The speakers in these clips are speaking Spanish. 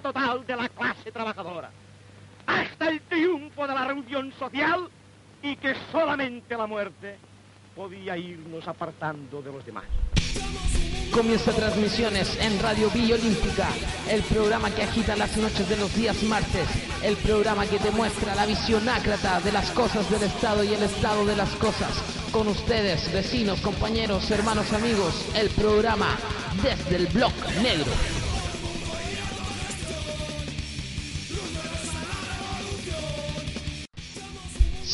total de la clase trabajadora, hasta el triunfo de la reunión social y que solamente la muerte podía irnos apartando de los demás. Comienza transmisiones en Radio Villa Olímpica, el programa que agita las noches de los días martes, el programa que te muestra la visión ácrata de las cosas del Estado y el estado de las cosas. Con ustedes, vecinos, compañeros, hermanos, amigos, el programa Desde el Bloc Negro.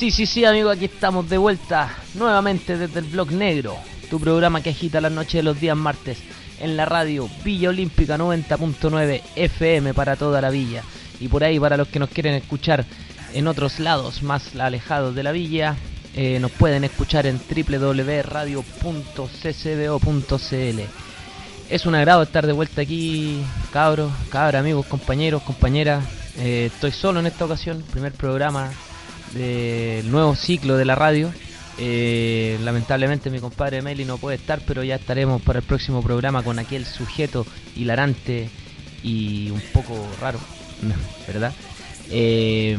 Sí, sí, sí, amigo, aquí estamos de vuelta nuevamente desde el Blog Negro, tu programa que agita las noches de los días martes en la radio Villa Olímpica 90.9 FM para toda la villa. Y por ahí, para los que nos quieren escuchar en otros lados más alejados de la villa, eh, nos pueden escuchar en www.radio.ccbo.cl. Es un agrado estar de vuelta aquí, cabros, cabras, amigos, compañeros, compañeras. Eh, estoy solo en esta ocasión, primer programa del nuevo ciclo de la radio. Eh, lamentablemente mi compadre Meli no puede estar, pero ya estaremos para el próximo programa con aquel sujeto hilarante y un poco raro, ¿verdad? Eh,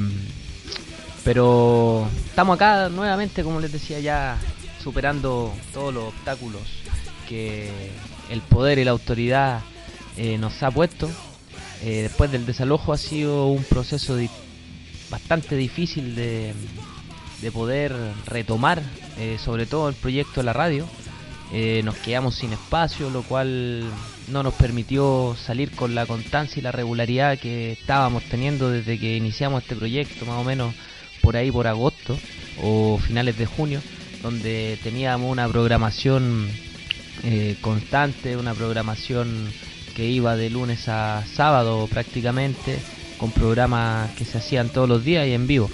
pero estamos acá nuevamente, como les decía, ya superando todos los obstáculos que el poder y la autoridad eh, nos ha puesto. Eh, después del desalojo ha sido un proceso di- bastante difícil de, de poder retomar, eh, sobre todo el proyecto de la radio. Eh, nos quedamos sin espacio, lo cual no nos permitió salir con la constancia y la regularidad que estábamos teniendo desde que iniciamos este proyecto, más o menos por ahí por agosto o finales de junio, donde teníamos una programación eh, constante, una programación que iba de lunes a sábado prácticamente, con programas que se hacían todos los días y en vivo.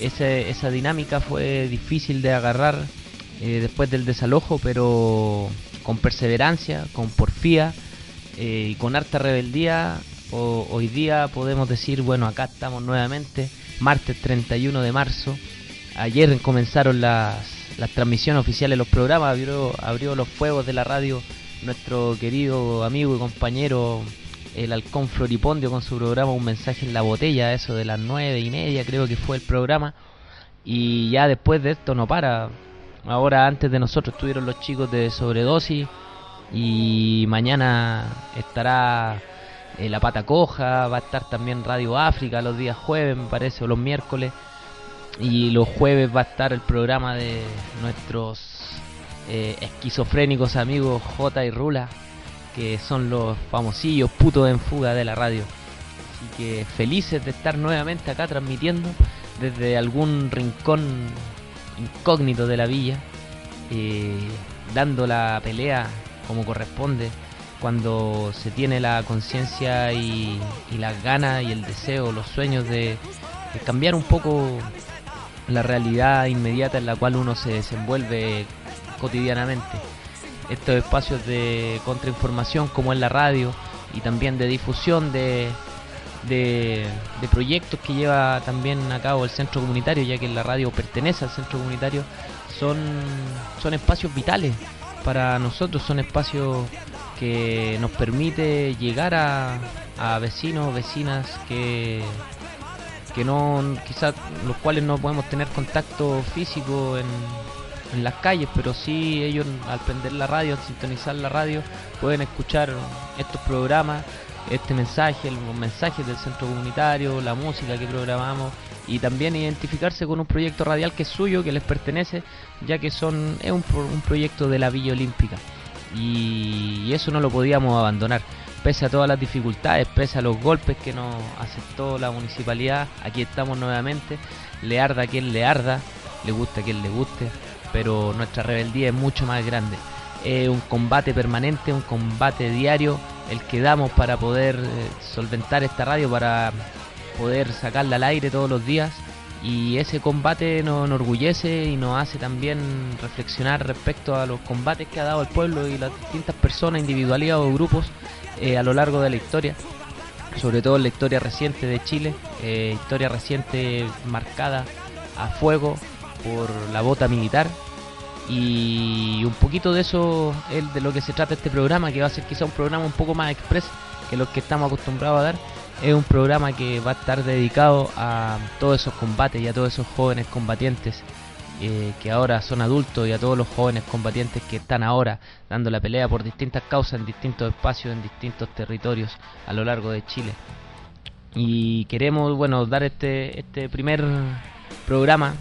Ese- esa dinámica fue difícil de agarrar eh, después del desalojo, pero con perseverancia, con porfía eh, y con harta rebeldía, hoy día podemos decir, bueno, acá estamos nuevamente, martes 31 de marzo. Ayer comenzaron las, las transmisiones oficiales los programas, abrió, abrió los fuegos de la radio nuestro querido amigo y compañero el halcón Floripondio con su programa Un mensaje en la botella, eso de las nueve y media creo que fue el programa. Y ya después de esto no para. Ahora antes de nosotros estuvieron los chicos de sobredosis y mañana estará eh, La Pata Coja, va a estar también Radio África los días jueves me parece o los miércoles. Y los jueves va a estar el programa de nuestros eh, esquizofrénicos amigos J y Rula, que son los famosillos putos en fuga de la radio. Así que felices de estar nuevamente acá transmitiendo desde algún rincón incógnito de la villa, eh, dando la pelea como corresponde cuando se tiene la conciencia y, las ganas y el deseo, los sueños de cambiar un poco la realidad inmediata en la cual uno se desenvuelve cotidianamente. Estos espacios de contrainformación como en la radio y también de difusión de, de, de proyectos que lleva también a cabo el centro comunitario, ya que la radio pertenece al centro comunitario, son, son espacios vitales para nosotros, son espacios que nos permite llegar a, a vecinos, vecinas que que no quizás los cuales no podemos tener contacto físico en, en las calles pero sí ellos al prender la radio al sintonizar la radio pueden escuchar estos programas este mensaje los mensajes del centro comunitario la música que programamos y también identificarse con un proyecto radial que es suyo que les pertenece ya que son es un, pro- un proyecto de la Villa Olímpica. Y, y eso no lo podíamos abandonar. Pese a todas las dificultades, pese a los golpes que nos aceptó la municipalidad, aquí estamos nuevamente, le arda a quien le arda, le guste a quien le guste, pero nuestra rebeldía es mucho más grande. Es un combate permanente, un combate diario el que damos para poder eh, solventar esta radio, para poder sacarla al aire todos los días. Y ese combate nos enorgullece y nos hace también reflexionar respecto a los combates que ha dado el pueblo y las distintas personas, individualidades o grupos eh, a lo largo de la historia, sobre todo en la historia reciente de Chile, eh, historia reciente marcada a fuego por la bota militar y un poquito de eso es de lo que se trata este programa, que va a ser quizá un programa un poco más express que los que estamos acostumbrados a dar. Es un programa que va a estar dedicado a todos esos combates y a todos esos jóvenes combatientes eh, que ahora son adultos y a todos los jóvenes combatientes que están ahora dando la pelea por distintas causas en distintos espacios, en distintos territorios a lo largo de Chile. Y queremos, bueno, dar este, este primer programa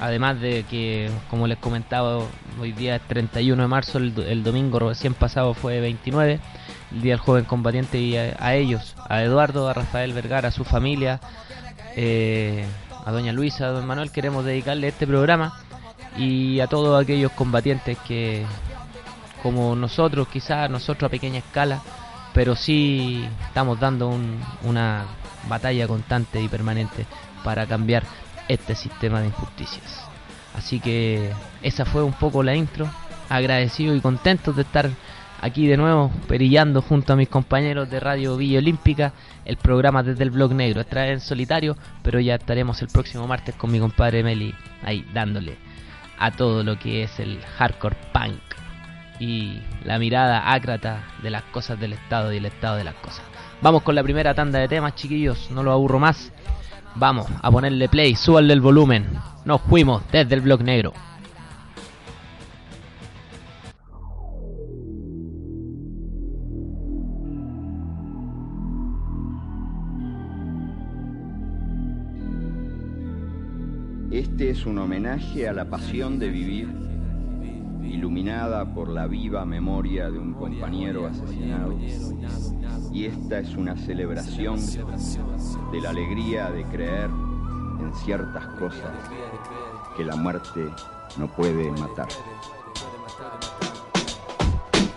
Además de que, como les comentaba, hoy día es 31 de marzo, el, domingo recién pasado fue 29, el Día del Joven Combatiente, y a, ellos, a Eduardo, a Rafael Vergara, a su familia, eh, a Doña Luisa, a Don Manuel, queremos dedicarle este programa y a todos aquellos combatientes que, como nosotros, quizás nosotros a pequeña escala, pero sí estamos dando una batalla constante y permanente para cambiar este sistema de injusticias. Así que esa fue un poco la intro. Agradecido y contento de estar aquí de nuevo, perillando junto a mis compañeros de Radio Villa Olímpica, el programa desde el Blog Negro. Esta en solitario, pero ya estaremos el próximo martes con mi compadre Meli ahí dándole a todo lo que es el hardcore punk y la mirada ácrata de las cosas del Estado y el Estado de las cosas. Vamos con la primera tanda de temas, chiquillos, no lo aburro más. Vamos a ponerle play, súbanle el volumen. Nos fuimos desde el blog negro. Este es un homenaje a la pasión de vivir, iluminada por la viva memoria de un compañero asesinado y esta es una celebración de la alegría de creer en ciertas cosas que la muerte no puede matar.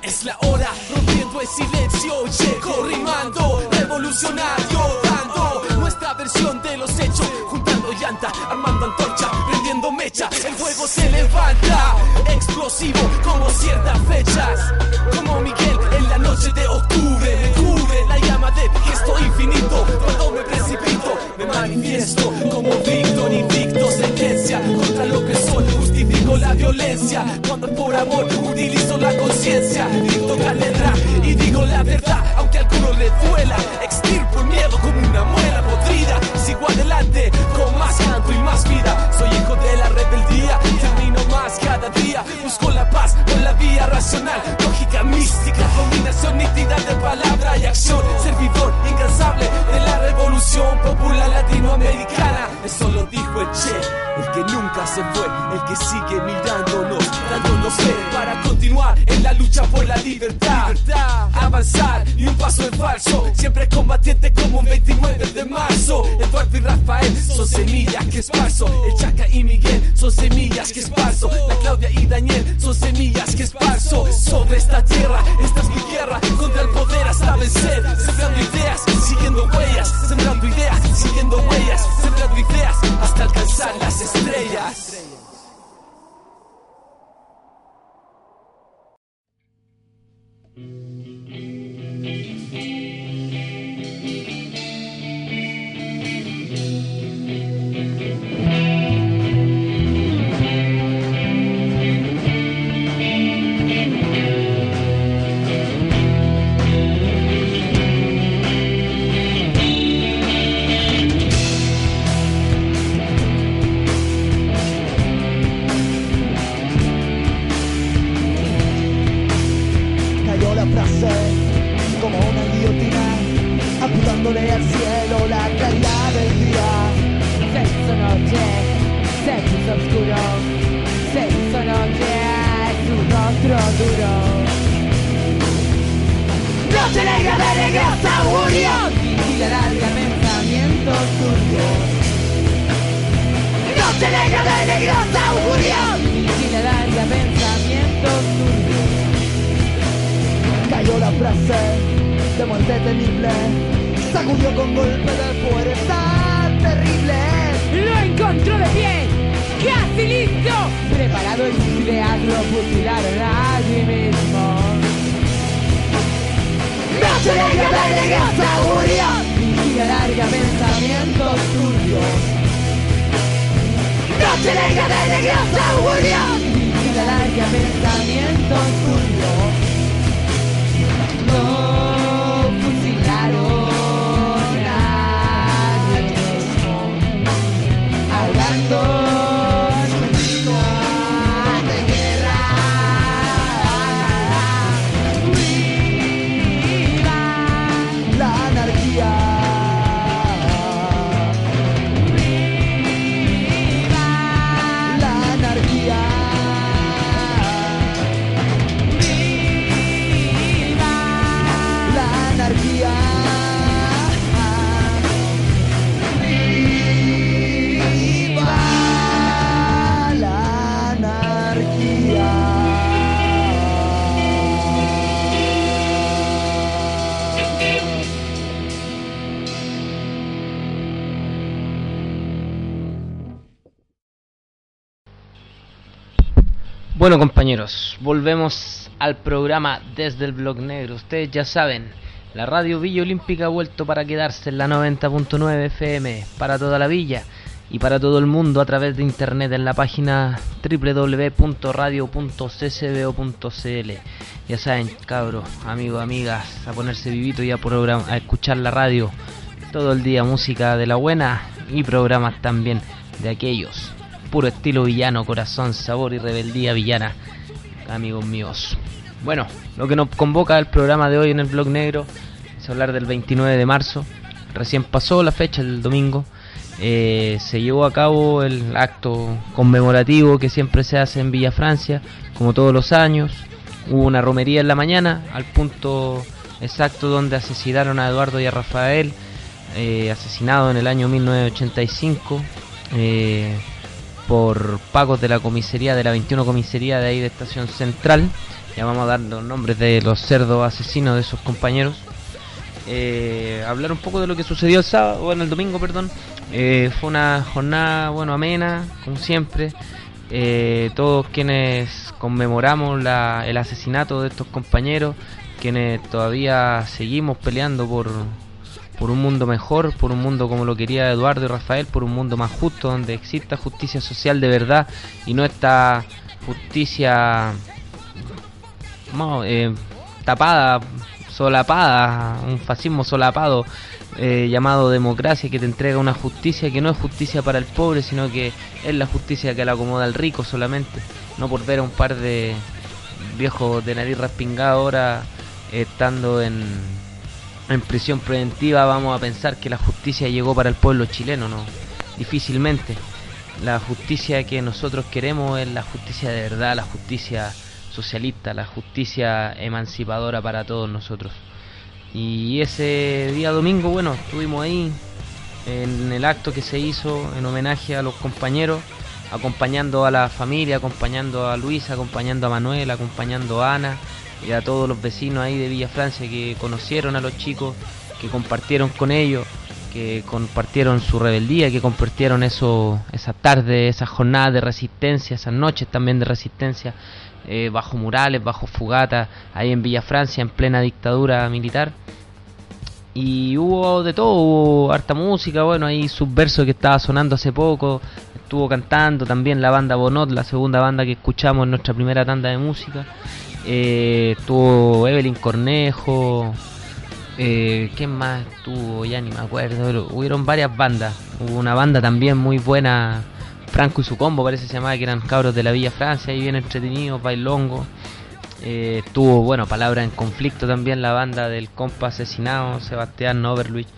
Es la hora, rompiendo el silencio, llego rimando, revolucionario, dando nuestra versión de los hechos, juntando llanta, armando antorcha, prendiendo mecha, el fuego se levanta, como ciertas fechas, como Miguel en la noche de octubre, me la llama de gesto infinito, cuando me precipito, me manifiesto como Víctor invicto, sentencia contra lo que soy, justifico la violencia, cuando por amor se fue, el que sigue mirándonos, dándonos fe para continuar en la lucha por la libertad, avanzar y un paso en falso, siempre combatiente como un 29 de marzo, Eduardo y Rafael son semillas que esparzo, el Chaca y Miguel son semillas que esparzo, la Claudia y Daniel son semillas que esparzo, sobre esta tierra, esta es mi guerra, contra el poder hasta vencer, sembrando preparado y sus ideas lo fusilaron allí mismo. Noche negra de negreza murió, Vigilia larga, pensamientos turbios. noche negra de negreza murió. Vigilia larga, pensamientos turbios. Lo Bueno compañeros, volvemos al programa desde el blog negro. Ustedes ya saben, la radio Villa Olímpica ha vuelto para quedarse en la 90.9 FM para toda la villa y para todo el mundo a través de internet en la página www.radio.ccbo.cl. Ya saben, cabros, amigos, amigas, a ponerse vivito y a, a escuchar la radio todo el día, música de la buena y programas también de aquellos puro estilo villano, corazón, sabor y rebeldía villana, amigos míos. Bueno, lo que nos convoca el programa de hoy en el blog negro es hablar del 29 de marzo. Recién pasó la fecha del domingo. Eh, se llevó a cabo el acto conmemorativo que siempre se hace en Villa Francia, como todos los años. Hubo una romería en la mañana, al punto exacto donde asesinaron a Eduardo y a Rafael, eh, asesinado en el año 1985. eh, por pagos de la comisaría, de la 21 comisaría de ahí de Estación Central. Ya vamos a dar los nombres de los cerdos asesinos de esos compañeros. Eh, hablar un poco de lo que sucedió el sábado, bueno, el domingo, perdón. Eh, fue una jornada, bueno, amena, como siempre. Eh, todos quienes conmemoramos la- el asesinato de estos compañeros, quienes todavía seguimos peleando por, por un mundo mejor, por un mundo como lo quería Eduardo y Rafael, por un mundo más justo, donde exista justicia social de verdad y no esta justicia no, eh, tapada, solapada, un fascismo solapado eh, llamado democracia que te entrega una justicia que no es justicia para el pobre, sino que es la justicia que le acomoda al rico solamente, no por ver a un par de viejos de nariz respingada ahora eh, estando en, en prisión preventiva vamos a pensar que la justicia llegó para el pueblo chileno, no, difícilmente. La justicia que nosotros queremos es la justicia de verdad, la justicia socialista, la justicia emancipadora para todos nosotros. Y ese día domingo, bueno, estuvimos ahí en el acto que se hizo en homenaje a los compañeros, acompañando a la familia, acompañando a Luisa, acompañando a Manuel, acompañando a Ana y a todos los vecinos ahí de Villa Francia que conocieron a los chicos, que compartieron con ellos, que compartieron su rebeldía, que compartieron eso, esa tarde, esas jornadas de resistencia, esas noches también de resistencia, eh, bajo murales, bajo fugatas, ahí en Villa Francia, en plena dictadura militar. Y hubo de todo, hubo harta música, bueno, ahí Subverso que estaba sonando hace poco, estuvo cantando también la banda Bonot, la segunda banda que escuchamos en nuestra primera tanda de música. Eh, estuvo Evelyn Cornejo, eh, ¿quién más estuvo? Ya ni me acuerdo, hubieron varias bandas. Hubo una banda también muy buena, Franco y su combo parece que se llamaba, que eran cabros de la Villa Francia, y bien entretenidos, bailongo. Eh, tuvo, bueno, palabra en conflicto también la banda del compa asesinado, Sebastián Overluich.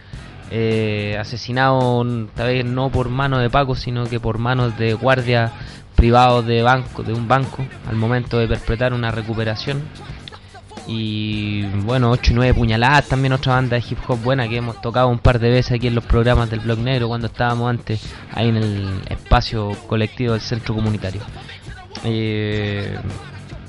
Eh, asesinado tal vez no por mano de Paco, sino que por manos de guardias privados de banco, de un banco, al momento de perpetrar una recuperación. Y bueno, 8 y 9 puñaladas, también otra banda de hip hop buena que hemos tocado un par de veces aquí en los programas del Blog Negro cuando estábamos antes ahí en el espacio colectivo del centro comunitario. Eh,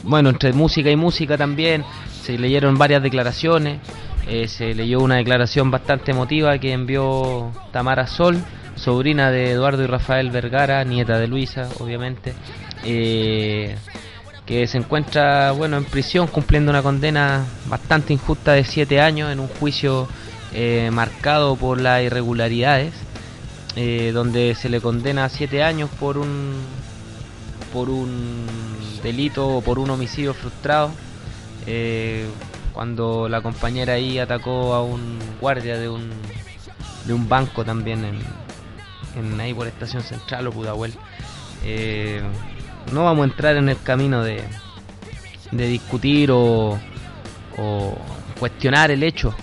bueno, entre música y música también se leyeron varias declaraciones. eh, se leyó una declaración bastante emotiva que envió Tamara Sol, sobrina de Eduardo y Rafael Vergara, nieta de Luisa, obviamente, eh, que se encuentra bueno en prisión cumpliendo una condena bastante injusta de siete años en un juicio eh, marcado por las irregularidades, donde se le condena a siete años por un por un delito o por un homicidio frustrado cuando la compañera ahí atacó a un guardia de un, de un banco también en, en ahí por Estación Central o Pudahuel. Eh, no vamos a entrar en el camino de, de discutir o, o cuestionar el hecho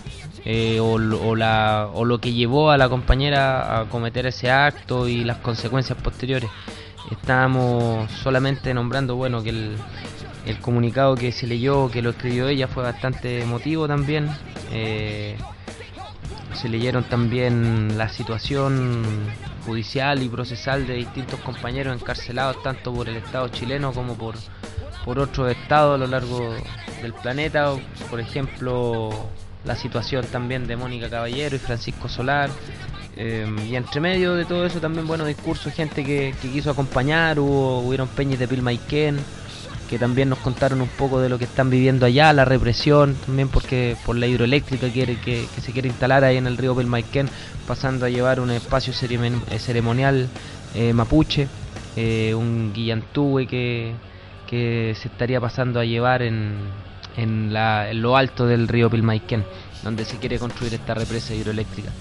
eh, o, la, o lo que llevó a la compañera a cometer ese acto y las consecuencias posteriores. Estamos solamente nombrando bueno que el, el comunicado que se leyó, que lo escribió ella, fue bastante emotivo también. Eh, se leyeron también la situación judicial y procesal de distintos compañeros encarcelados tanto por el Estado chileno como por, por otros estados a lo largo del planeta. Por ejemplo, la situación también de Mónica Caballero y Francisco Solar. Eh, y entre medio de todo eso también buenos discursos, gente que, quiso acompañar, hubo, hubieron peñas de Pilmaiquén que también nos contaron un poco de lo que están viviendo allá, la represión, también porque por la hidroeléctrica quiere que, se quiere instalar ahí en el río Pelmaiquén, pasando a llevar un espacio eh, ceremonial eh, mapuche, eh, un guillantúe que, que se estaría pasando a llevar en, en, la, en lo alto del río Pilmaiquén, donde se quiere construir esta represa hidroeléctrica.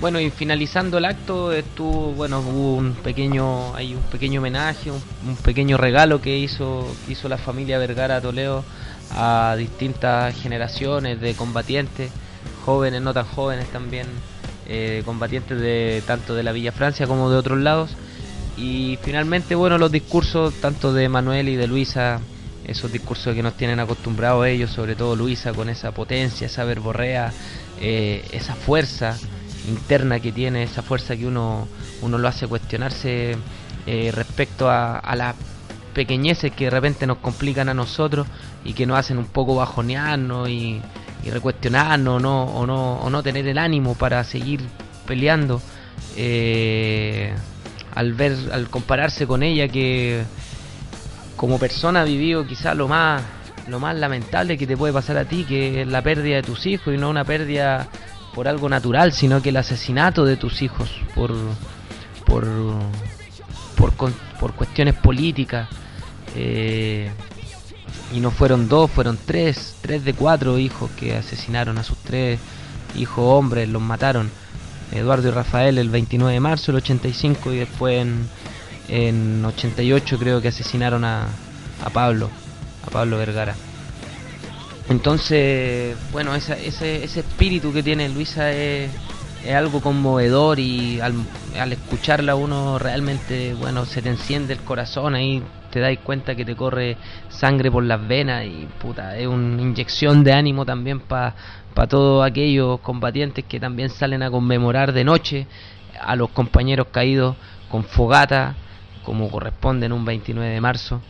Bueno, y finalizando el acto estuvo, bueno, hubo un pequeño, hay un pequeño homenaje, un, pequeño regalo que hizo, hizo la familia Vergara Toledo a distintas generaciones de combatientes, jóvenes, no tan jóvenes también, eh, combatientes de tanto de la Villa Francia como de otros lados. Y finalmente, bueno, los discursos tanto de Manuel y de Luisa, esos discursos que nos tienen acostumbrados ellos, sobre todo Luisa, con esa potencia, esa verborrea, eh, esa fuerza interna que tiene, esa fuerza que uno, uno lo hace cuestionarse eh, respecto a, a las pequeñeces que de repente nos complican a nosotros y que nos hacen un poco bajonearnos y, y recuestionarnos ¿no? O, no, o no tener el ánimo para seguir peleando. Eh, al ver, al compararse con ella que como persona ha vivido quizás lo más lo más lamentable que te puede pasar a ti, que es la pérdida de tus hijos y no una pérdida por algo natural, sino que el asesinato de tus hijos por por por, por cuestiones políticas eh, y no fueron dos, fueron tres, tres de cuatro hijos que asesinaron a sus tres hijos hombres, los mataron. Eduardo y Rafael el 29 de marzo del 85 y después en, en 88 creo que asesinaron a, a Pablo, a Pablo Vergara. Entonces, bueno, ese, ese espíritu que tiene Luisa es, algo conmovedor y al, escucharla uno realmente, bueno, se te enciende el corazón ahí, te das cuenta que te corre sangre por las venas y puta, es una inyección de ánimo también para pa todos aquellos combatientes que también salen a conmemorar de noche a los compañeros caídos con fogata, como corresponde en un 29 de marzo,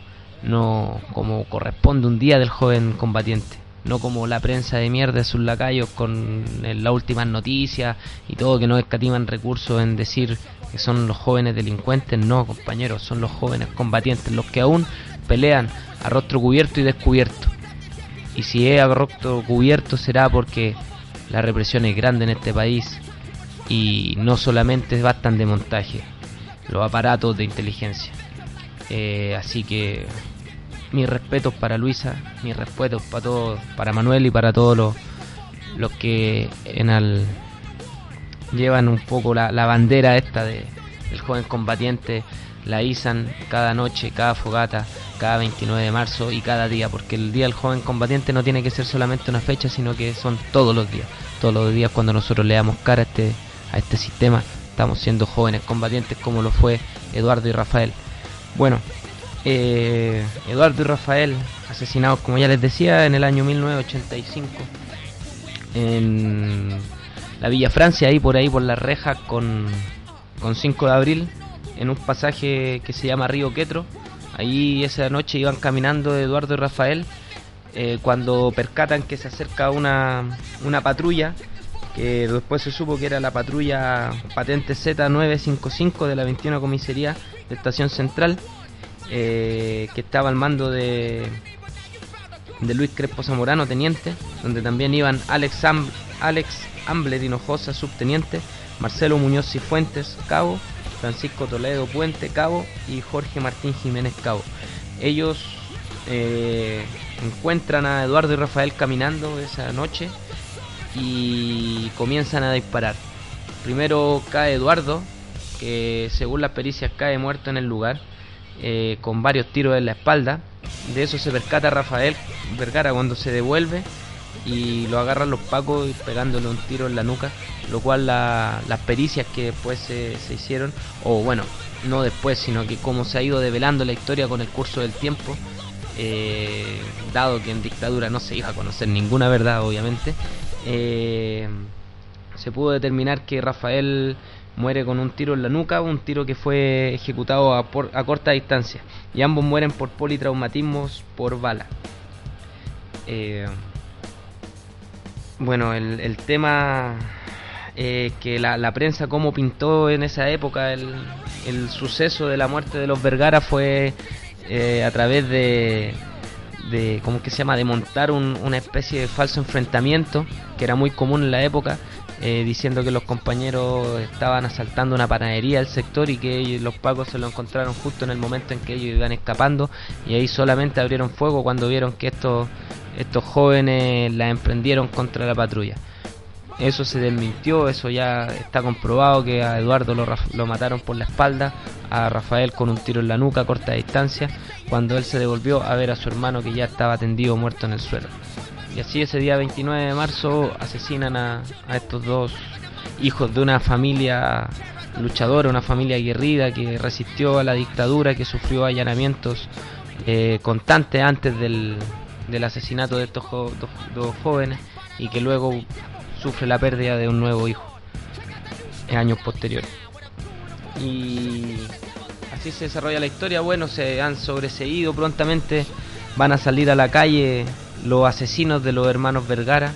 no como corresponde un día del joven combatiente no como la prensa de mierda sus lacayos con las últimas noticias y todo que no escatiman recursos en decir que son los jóvenes delincuentes, no compañeros, son los jóvenes combatientes, los que aún pelean a rostro cubierto y descubierto. Y si es a rostro cubierto será porque la represión es grande en este país y no solamente bastan de montaje, los aparatos de inteligencia. Eh, así que mis respetos para Luisa, mis respetos para todos, para Manuel y para todos los, los que en llevan un poco la, bandera esta de el joven combatiente, la izan cada noche, cada fogata, cada 29 de marzo y cada día, porque el día del joven combatiente no tiene que ser solamente una fecha, sino que son todos los días, todos los días cuando nosotros le damos cara a este, a este sistema, estamos siendo jóvenes combatientes como lo fue Eduardo y Rafael. Bueno, eh, Eduardo y Rafael, asesinados, como ya les decía, en el año 1985 en la Villa Francia, ahí por ahí por la reja con, con 5 de abril, en un pasaje que se llama Río Quetro. Ahí esa noche iban caminando Eduardo y Rafael eh, cuando percatan que se acerca una, una patrulla, que después se supo que era la patrulla patente Z955 de la 21 Comisaría de Estación Central, eh, que estaba al mando de, de Luis Crespo Zamorano, teniente, donde también iban Alex, Am Alex Ambler Hinojosa, subteniente, Marcelo Muñoz Cifuentes, cabo, Francisco Toledo Puente, cabo, y Jorge Martín Jiménez, cabo. Ellos eh, encuentran a Eduardo y Rafael caminando esa noche y comienzan a disparar. Primero cae Eduardo, que según las pericias cae muerto en el lugar, eh, con varios tiros en la espalda. De eso se percata Rafael Vergara cuando se devuelve y lo agarran los pacos pegándole un tiro en la nuca, lo cual las pericias que después se, se, hicieron, o bueno, no después, sino que como se ha ido develando la historia con el curso del tiempo, eh, dado que en dictadura no se iba a conocer ninguna verdad, obviamente, eh, se pudo determinar que Rafael muere con un tiro en la nuca, un tiro que fue ejecutado a, por, a corta distancia, y ambos mueren por politraumatismos por bala. Eh, bueno, el, el tema eh, que la, la, prensa como pintó en esa época el, suceso de la muerte de los Vergara fue eh, a través de, de ¿cómo que se llama? de montar un, una especie de falso enfrentamiento que era muy común en la época eh, diciendo que los compañeros estaban asaltando una panadería del sector y que los pacos se lo encontraron justo en el momento en que ellos iban escapando y ahí solamente abrieron fuego cuando vieron que estos estos jóvenes la emprendieron contra la patrulla. Eso se desmintió, eso ya está comprobado que a Eduardo lo, lo, mataron por la espalda, a Rafael con un tiro en la nuca a corta distancia, cuando él se devolvió a ver a su hermano que ya estaba tendido muerto en el suelo. Y así ese día 29 de marzo asesinan a, estos dos hijos de una familia luchadora, una familia aguerrida que resistió a la dictadura, que sufrió allanamientos eh, constantes antes del, del asesinato de estos dos, dos, jóvenes y que luego sufre la pérdida de un nuevo hijo en años posteriores. Y así se desarrolla la historia. Bueno, se han sobreseído prontamente, van a salir a la calle los asesinos de los hermanos Vergara.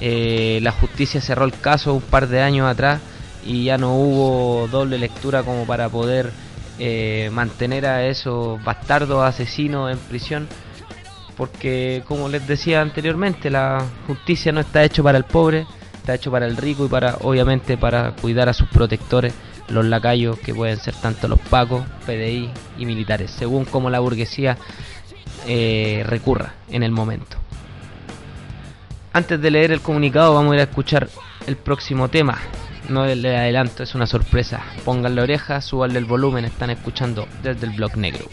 Eh, la justicia cerró el caso un par de años atrás y ya no hubo doble lectura como para poder eh, mantener a esos bastardos asesinos en prisión porque como les decía anteriormente la justicia no está hecho para el pobre está hecho para el rico y para obviamente para cuidar a sus protectores los lacayos que pueden ser tanto los pacos PDI y militares según como la burguesía eh, recurra en el momento. Antes de leer el comunicado vamos a ir a escuchar el próximo tema. No le adelanto es una sorpresa. Pongan la oreja subanle el volumen están escuchando desde el blog negro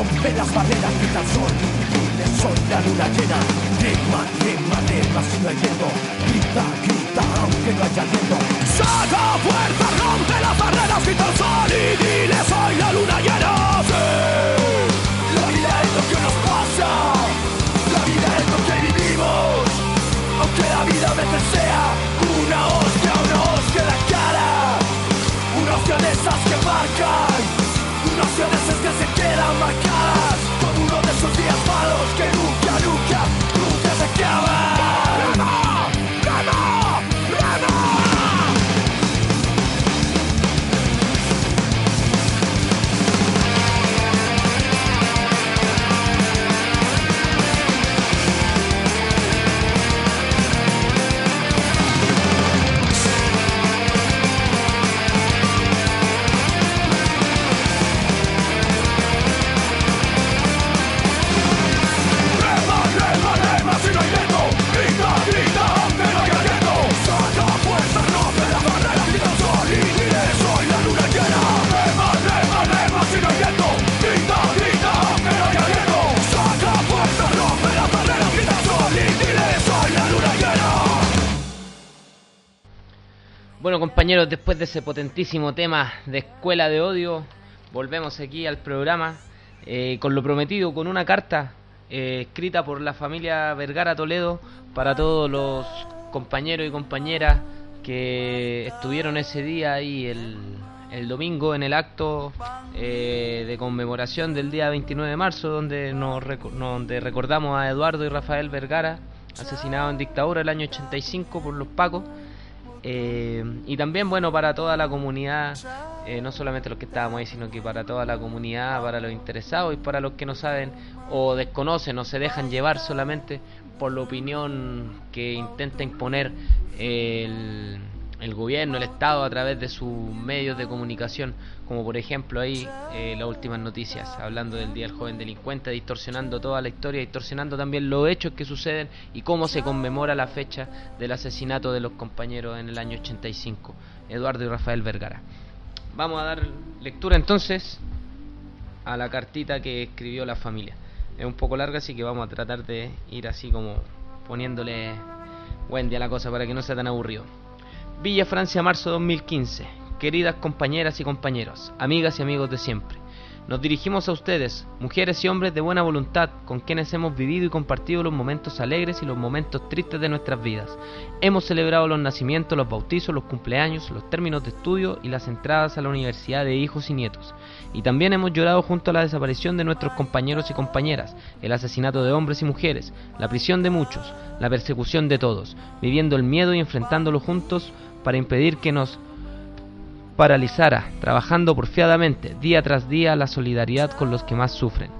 rompe las barreras Grita el sol, dile soy la luna llena Rema, rema, rema si no hay viento. Grita, grita aunque no haya viento. Saca fuerza, rompe las barreras Grita el sol y dile soy la luna llena compañeros, después de ese potentísimo tema de Escuela de Odio, volvemos aquí al programa eh, con lo prometido, con una carta eh, escrita por la familia Vergara Toledo para todos los compañeros y compañeras que estuvieron ese día el, el domingo en el acto eh, de conmemoración del día 29 de marzo, donde, nos, donde recordamos a Eduardo y Rafael Vergara, asesinados en dictadura el año 85 por los Pacos. Eh, y también, bueno, para toda la comunidad, eh, no solamente los que estábamos ahí, sino que para toda la comunidad, para los interesados y para los que no saben o desconocen o se dejan llevar solamente por la opinión que intenta imponer el el gobierno, el Estado a través de sus medios de comunicación, como por ejemplo ahí eh, las últimas noticias, hablando del Día del Joven Delincuente, distorsionando toda la historia, distorsionando también los hechos que suceden y cómo se conmemora la fecha del asesinato de los compañeros en el año 85, Eduardo y Rafael Vergara. Vamos a dar lectura entonces a la cartita que escribió la familia. Es un poco larga, así que vamos a tratar de ir así como poniéndole buen a la cosa para que no sea tan aburrido. Villa Francia, marzo 2015. Queridas compañeras y compañeros, amigas y amigos de siempre. Nos dirigimos a ustedes, mujeres y hombres de buena voluntad, con quienes hemos vivido y compartido los momentos alegres y los momentos tristes de nuestras vidas. Hemos celebrado los nacimientos, los bautizos, los cumpleaños, los términos de estudio y las entradas a la universidad de hijos y nietos. Y también hemos llorado junto a la desaparición de nuestros compañeros y compañeras, el asesinato de hombres y mujeres, la prisión de muchos, la persecución de todos, viviendo el miedo y enfrentándolo juntos para impedir que nos paralizara, trabajando porfiadamente día tras día la solidaridad con los que más sufren.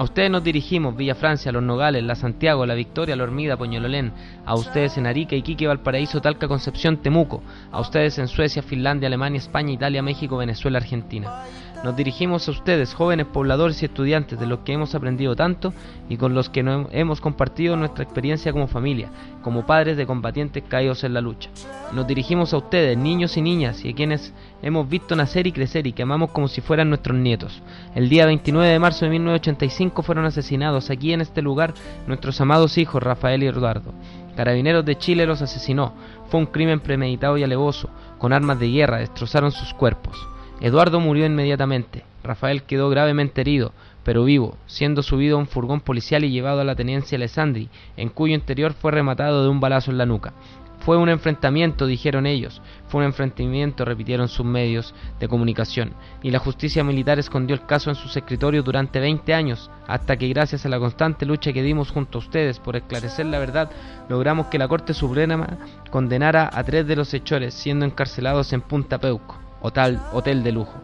A ustedes nos dirigimos, Villa Francia, Los Nogales, La Santiago, La Victoria, La Hormida, Poñololén. A ustedes en Arica, Iquique, Valparaíso, Talca, Concepción, Temuco. A ustedes en Suecia, Finlandia, Alemania, España, Italia, México, Venezuela, Argentina. Nos dirigimos a ustedes, jóvenes pobladores y estudiantes, de los que hemos aprendido tanto y con los que hemos compartido nuestra experiencia como familia, como padres de combatientes caídos en la lucha. Nos dirigimos a ustedes, niños y niñas, y a quienes hemos visto nacer y crecer y que amamos como si fueran nuestros nietos. El día 29 de marzo de 1985 fueron asesinados aquí en este lugar nuestros amados hijos Rafael y Eduardo. Carabineros de Chile los asesinó. Fue un crimen premeditado y alevoso. Con armas de guerra destrozaron sus cuerpos. Eduardo murió inmediatamente. Rafael quedó gravemente herido, pero vivo, siendo subido a un furgón policial y llevado a la tenencia Alessandri, en cuyo interior fue rematado de un balazo en la nuca. Fue un enfrentamiento, dijeron ellos. Fue un enfrentamiento, repitieron sus medios de comunicación. Y la justicia militar escondió el caso en sus escritorios durante 20 años, hasta que gracias a la constante lucha que dimos junto a ustedes por esclarecer la verdad, logramos que la Corte Suprema condenara a tres de los hechores, siendo encarcelados en Punta Peuco hotel, hotel de lujo.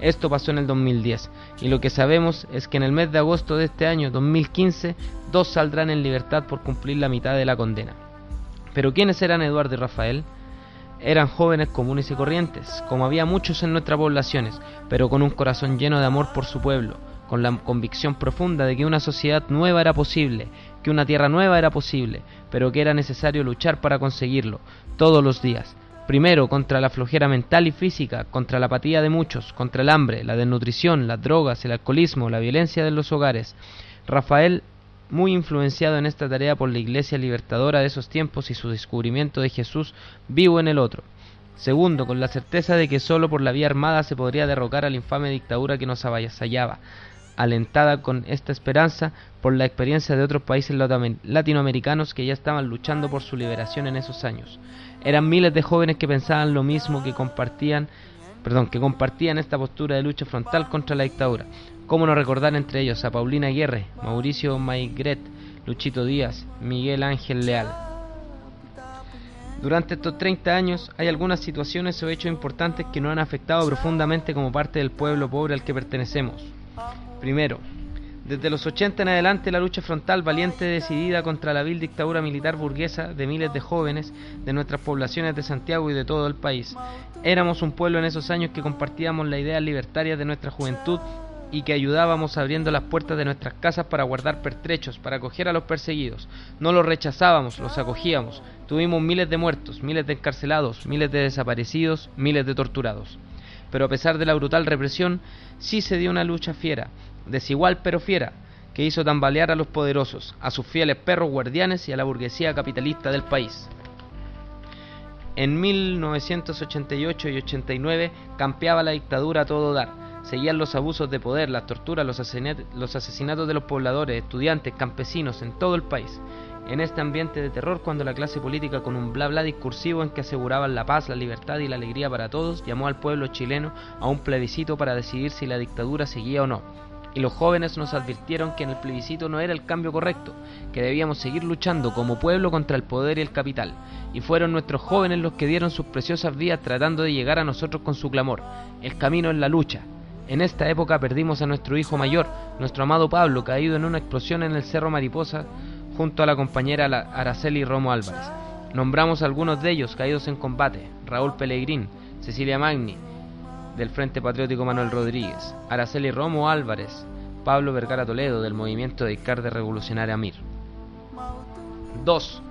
Esto pasó en el 2010 y lo que sabemos es que en el mes de agosto de este año 2015 dos saldrán en libertad por cumplir la mitad de la condena. Pero ¿quiénes eran Eduardo y Rafael? Eran jóvenes comunes y corrientes, como había muchos en nuestras poblaciones, pero con un corazón lleno de amor por su pueblo, con la convicción profunda de que una sociedad nueva era posible, que una tierra nueva era posible, pero que era necesario luchar para conseguirlo, todos los días, Primero, contra la flojera mental y física, contra la apatía de muchos, contra el hambre, la desnutrición, las drogas, el alcoholismo, la violencia de los hogares. Rafael, muy influenciado en esta tarea por la Iglesia libertadora de esos tiempos y su descubrimiento de Jesús vivo en el otro. Segundo, con la certeza de que sólo por la vía armada se podría derrocar a la infame dictadura que nos avasallaba. Alentada con esta esperanza por la experiencia de otros países latinoamericanos que ya estaban luchando por su liberación en esos años. Eran miles de jóvenes que pensaban lo mismo, que compartían, perdón, que compartían esta postura de lucha frontal contra la dictadura. ¿Cómo no recordar entre ellos a Paulina Aguirre, Mauricio Maigret, Luchito Díaz, Miguel Ángel Leal? Durante estos 30 años hay algunas situaciones o hechos importantes que nos han afectado profundamente como parte del pueblo pobre al que pertenecemos. Primero, desde los 80 en adelante la lucha frontal, valiente y decidida contra la vil dictadura militar burguesa de miles de jóvenes de nuestras poblaciones de Santiago y de todo el país. Éramos un pueblo en esos años que compartíamos las ideas libertarias de nuestra juventud y que ayudábamos abriendo las puertas de nuestras casas para guardar pertrechos, para acoger a los perseguidos. No los rechazábamos, los acogíamos. Tuvimos miles de muertos, miles de encarcelados, miles de desaparecidos, miles de torturados. Pero a pesar de la brutal represión, sí se dio una lucha fiera, desigual pero fiera, que hizo tambalear a los poderosos, a sus fieles perros guardianes y a la burguesía capitalista del país. En 1988 y 89 campeaba la dictadura a todo dar. Seguían los abusos de poder, las torturas, los asesinat- los asesinatos de los pobladores, estudiantes, campesinos en todo el país. En este ambiente de terror, cuando la clase política, con un bla bla discursivo en que aseguraban la paz, la libertad y la alegría para todos, llamó al pueblo chileno a un plebiscito para decidir si la dictadura seguía o no. Y los jóvenes nos advirtieron que en el plebiscito no era el cambio correcto, que debíamos seguir luchando como pueblo contra el poder y el capital. Y fueron nuestros jóvenes los que dieron sus preciosas vidas tratando de llegar a nosotros con su clamor. El camino es la lucha. En esta época perdimos a nuestro hijo mayor, nuestro amado Pablo, caído en una explosión en el Cerro Mariposa junto a la compañera Araceli Romo Álvarez. Nombramos a algunos de ellos caídos en combate, Raúl Pellegrín, Cecilia Magni, del Frente Patriótico Manuel Rodríguez, Araceli Romo Álvarez, Pablo Vergara Toledo, del Movimiento de Izquierda Revolucionaria MIR. 2.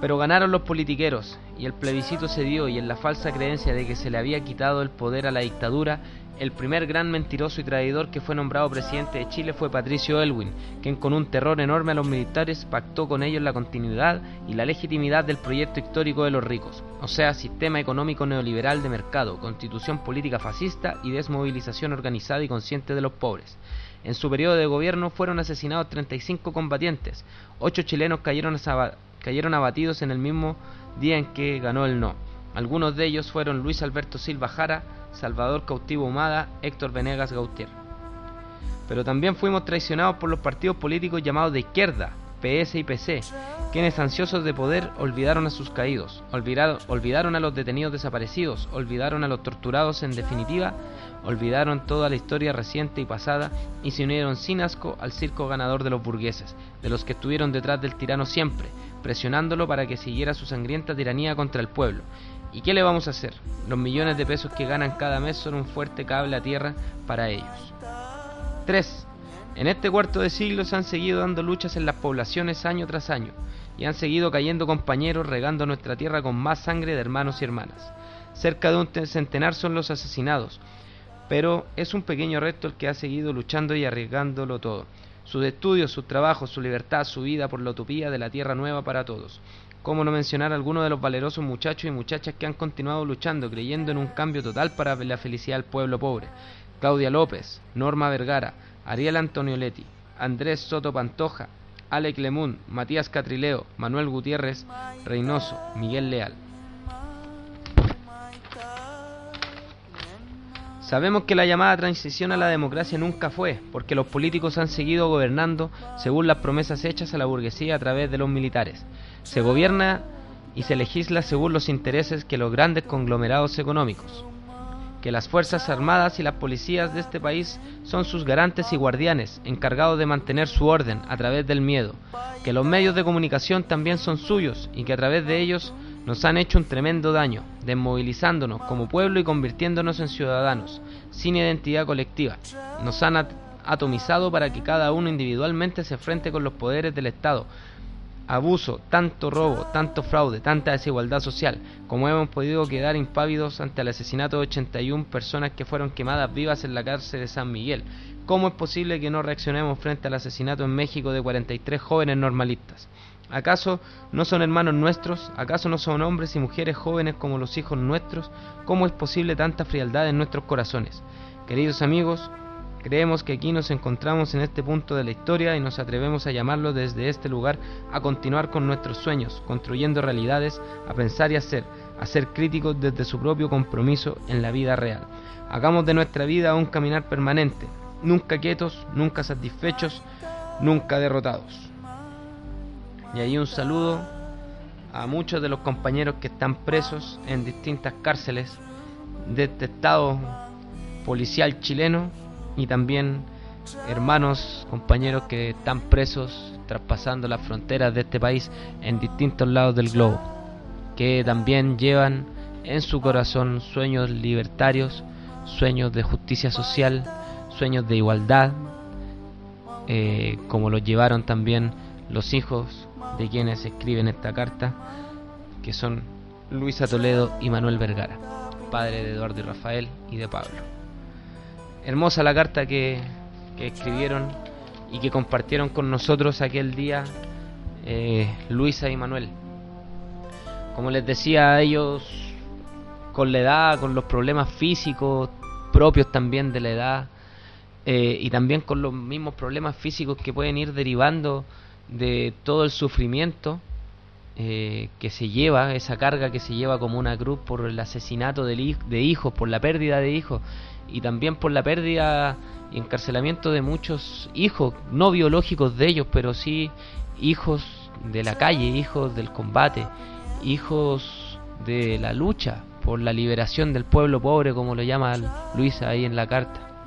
Pero ganaron los politiqueros y el plebiscito se dio y en la falsa creencia de que se le había quitado el poder a la dictadura, el primer gran mentiroso y traidor que fue nombrado presidente de Chile fue Patricio Elwin, quien con un terror enorme a los militares pactó con ellos la continuidad y la legitimidad del proyecto histórico de los ricos, o sea, sistema económico neoliberal de mercado, constitución política fascista y desmovilización organizada y consciente de los pobres. En su periodo de gobierno fueron asesinados 35 combatientes, 8 chilenos cayeron, cayeron abatidos en el mismo día en que ganó el no. Algunos de ellos fueron Luis Alberto Silva Jara, Salvador Cautivo Humada, Héctor Venegas Gautier. Pero también fuimos traicionados por los partidos políticos llamados de izquierda, PS y PC, quienes ansiosos de poder olvidaron a sus caídos, olvidaron, olvidaron a los detenidos desaparecidos, olvidaron a los torturados en definitiva, olvidaron toda la historia reciente y pasada y se unieron sin asco al circo ganador de los burgueses, de los que estuvieron detrás del tirano siempre, presionándolo para que siguiera su sangrienta tiranía contra el pueblo. ¿Y qué le vamos a hacer? Los millones de pesos que ganan cada mes son un fuerte cable a tierra para ellos. 3. En este cuarto de siglo se han seguido dando luchas en las poblaciones año tras año, y han seguido cayendo compañeros regando nuestra tierra con más sangre de hermanos y hermanas. Cerca de un te- centenar son los asesinados, pero es un pequeño resto el que ha seguido luchando y arriesgándolo todo. Sus estudios, sus trabajos, su libertad, su vida por la utopía de la tierra nueva para todos. ¿Cómo no mencionar a algunos de los valerosos muchachos y muchachas que han continuado luchando, creyendo en un cambio total para la felicidad del pueblo pobre? Claudia López, Norma Vergara, Ariel Antonioletti, Andrés Soto Pantoja, Alec Lemun, Matías Catrileo, Manuel Gutiérrez, Reynoso, Miguel Leal. Sabemos que la llamada transición a la democracia nunca fue, porque los políticos han seguido gobernando según las promesas hechas a la burguesía a través de los militares. Se gobierna y se legisla según los intereses que los grandes conglomerados económicos. Que las Fuerzas Armadas y las policías de este país son sus garantes y guardianes, encargados de mantener su orden a través del miedo. Que los medios de comunicación también son suyos y que a través de ellos nos han hecho un tremendo daño, desmovilizándonos como pueblo y convirtiéndonos en ciudadanos, sin identidad colectiva. Nos han at- atomizado para que cada uno individualmente se enfrente con los poderes del Estado. Abuso, tanto robo, tanto fraude, tanta desigualdad social, como hemos podido quedar impávidos ante el asesinato de 81 personas que fueron quemadas vivas en la cárcel de San Miguel. ¿Cómo es posible que no reaccionemos frente al asesinato en México de 43 jóvenes normalistas? ¿Acaso no son hermanos nuestros? ¿Acaso no son hombres y mujeres jóvenes como los hijos nuestros? ¿Cómo es posible tanta frialdad en nuestros corazones? Queridos amigos, creemos que aquí nos encontramos en este punto de la historia y nos atrevemos a llamarlo desde este lugar a continuar con nuestros sueños, construyendo realidades, a pensar y hacer, a ser críticos desde su propio compromiso en la vida real. Hagamos de nuestra vida un caminar permanente, nunca quietos, nunca satisfechos, nunca derrotados. Y ahí un saludo a muchos de los compañeros que están presos en distintas cárceles de este estado policial chileno y también hermanos, compañeros que están presos traspasando las fronteras de este país en distintos lados del globo, que también llevan en su corazón sueños libertarios, sueños de justicia social, sueños de igualdad, eh, como los llevaron también los hijos de quienes escriben esta carta, que son Luisa Toledo y Manuel Vergara, padre de Eduardo y Rafael y de Pablo. Hermosa la carta que, escribieron y que compartieron con nosotros aquel día eh, Luisa y Manuel. como les decía, ellos con la edad, con los problemas físicos propios también de la edad, eh, y también con los mismos problemas físicos que pueden ir derivando de todo el sufrimiento eh, que se lleva, esa carga que se lleva como una cruz por el asesinato de, de hijos, por la pérdida de hijos y también por la pérdida y encarcelamiento de muchos hijos, no biológicos de ellos, pero sí hijos de la calle, hijos del combate, hijos de la lucha por la liberación del pueblo pobre, como lo llama Luisa ahí en la carta.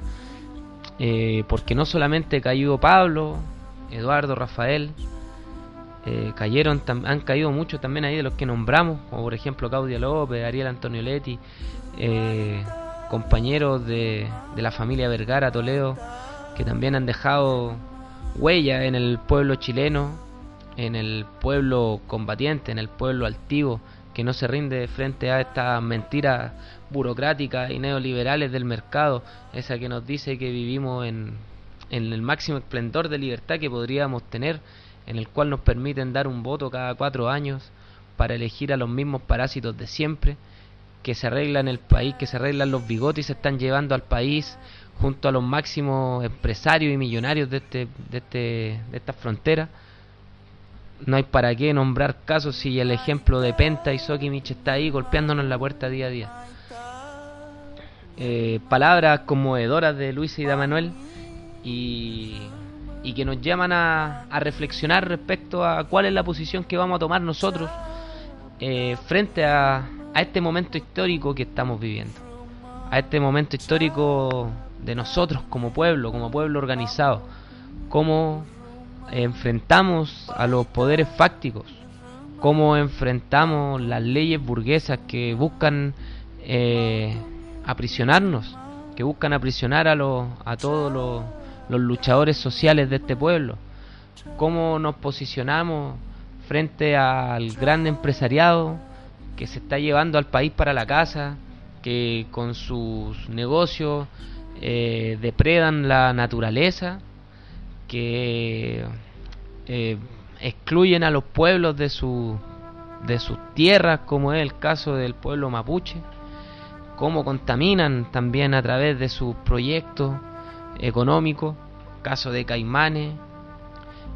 Eh, porque no solamente cayó Pablo, Eduardo, Rafael, eh, cayeron, han caído muchos también ahí de los que nombramos, como por ejemplo Claudia López, Ariel Antonio Leti, eh, compañeros de, de la familia Vergara Toledo, que también han dejado huella en el pueblo chileno, en el pueblo combatiente, en el pueblo altivo, que no se rinde frente a estas mentiras burocráticas y neoliberales del mercado, esa que nos dice que vivimos en, en el máximo esplendor de libertad que podríamos tener, en el cual nos permiten dar un voto cada cuatro años para elegir a los mismos parásitos de siempre, que se arreglan el país, que se arreglan los bigotes y se están llevando al país junto a los máximos empresarios y millonarios de, este, de, este, de esta frontera. No hay para qué nombrar casos si el ejemplo de Penta y Sokimich está ahí golpeándonos la puerta día a día. Eh, palabras conmovedoras de Luis y de Manuel y, que nos llaman a, a, reflexionar respecto a cuál es la posición que vamos a tomar nosotros eh, frente a, a este momento histórico que estamos viviendo, a este momento histórico de nosotros como pueblo, como pueblo organizado, cómo enfrentamos a los poderes fácticos, cómo enfrentamos las leyes burguesas que buscan eh, aprisionarnos, que buscan aprisionar a, a todos los luchadores sociales de este pueblo, cómo nos posicionamos frente al gran empresariado que se está llevando al país para la casa, que con sus negocios eh, depredan la naturaleza, que eh, excluyen a los pueblos de, su, de sus tierras, como es el caso del pueblo mapuche, cómo contaminan también a través de sus proyectos económicos, caso de Caimanes,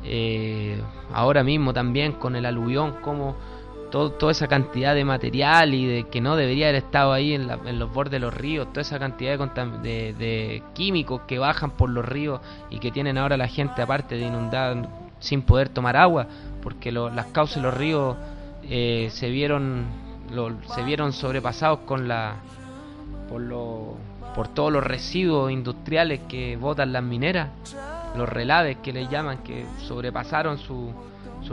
eh, ahora mismo también con el aluvión, como toda esa cantidad de material y de que no debería haber estado ahí en, los bordes de los ríos, toda esa cantidad de, de, químicos que bajan por los ríos y que tienen ahora la gente aparte de inundar sin poder tomar agua, porque las causas de los ríos eh, se vieron se vieron sobrepasados con la por lo, por todos los residuos industriales que botan las mineras, los relaves que le llaman que sobrepasaron su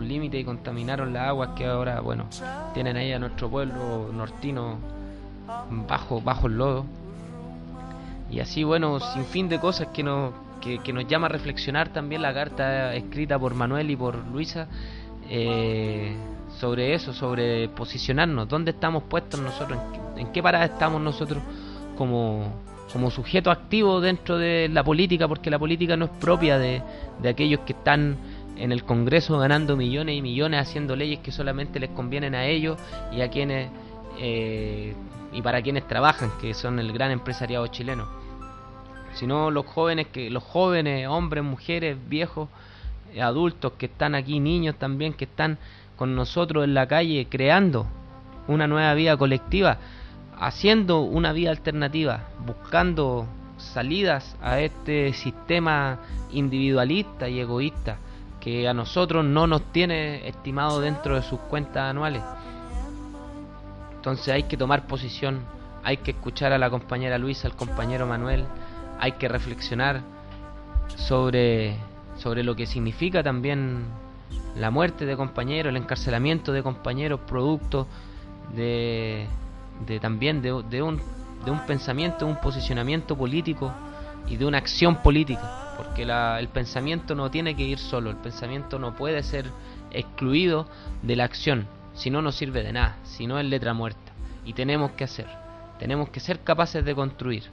sus límites y contaminaron las aguas que ahora, bueno, tienen ahí a nuestro pueblo nortino bajo, bajo el lodo. Y así, bueno, sin fin de cosas que nos, que, nos llama a reflexionar también la carta escrita por Manuel y por Luisa eh, sobre eso, sobre posicionarnos, dónde estamos puestos nosotros, en, qué parada estamos nosotros como, como sujeto activo dentro de la política, porque la política no es propia de, de aquellos que están en el Congreso ganando millones y millones haciendo leyes que solamente les convienen a ellos y a quienes eh, y para quienes trabajan, que son el gran empresariado chileno. Sino los jóvenes que los jóvenes, hombres, mujeres, viejos, adultos que están aquí, niños también que están con nosotros en la calle creando una nueva vida colectiva, haciendo una vida alternativa, buscando salidas a este sistema individualista y egoísta que a nosotros no nos tiene estimado dentro de sus cuentas anuales. Entonces hay que tomar posición, hay que escuchar a la compañera Luisa, al compañero Manuel, hay que reflexionar sobre, sobre lo que significa también la muerte de compañeros, el encarcelamiento de compañeros, producto de, de también de, de, un, de un pensamiento, un posicionamiento político y de una acción política porque el pensamiento no tiene que ir solo, el pensamiento no puede ser excluido de la acción, si no, no sirve de nada, si no es letra muerta. Y tenemos que hacer, tenemos que ser capaces de construir.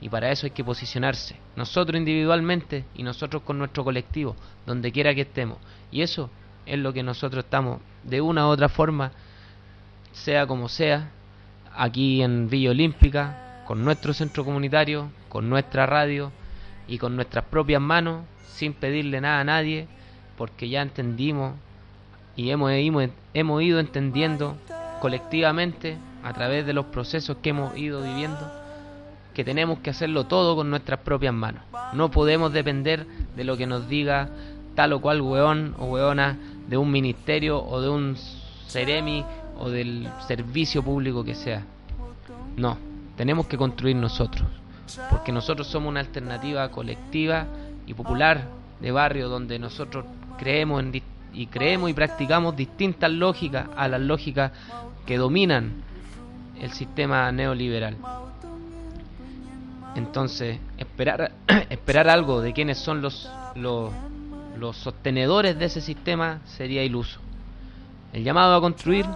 Y para eso hay que posicionarse, nosotros individualmente y nosotros con nuestro colectivo, donde quiera que estemos. Y eso es lo que nosotros estamos, de una u otra forma, sea como sea, aquí en Villa Olímpica, con nuestro centro comunitario, con nuestra radio y con nuestras propias manos, sin pedirle nada a nadie, porque ya entendimos y hemos, hemos, hemos ido entendiendo colectivamente a través de los procesos que hemos ido viviendo que tenemos que hacerlo todo con nuestras propias manos. No podemos depender de lo que nos diga tal o cual weón o weona de un ministerio o de un seremi o del servicio público que sea. No, tenemos que construir nosotros, porque nosotros somos una alternativa colectiva y popular de barrio donde nosotros creemos en y creemos y practicamos distintas lógicas a las lógicas que dominan el sistema neoliberal. Entonces, esperar esperar algo de quienes son los, los los sostenedores de ese sistema sería iluso. El llamado a construir,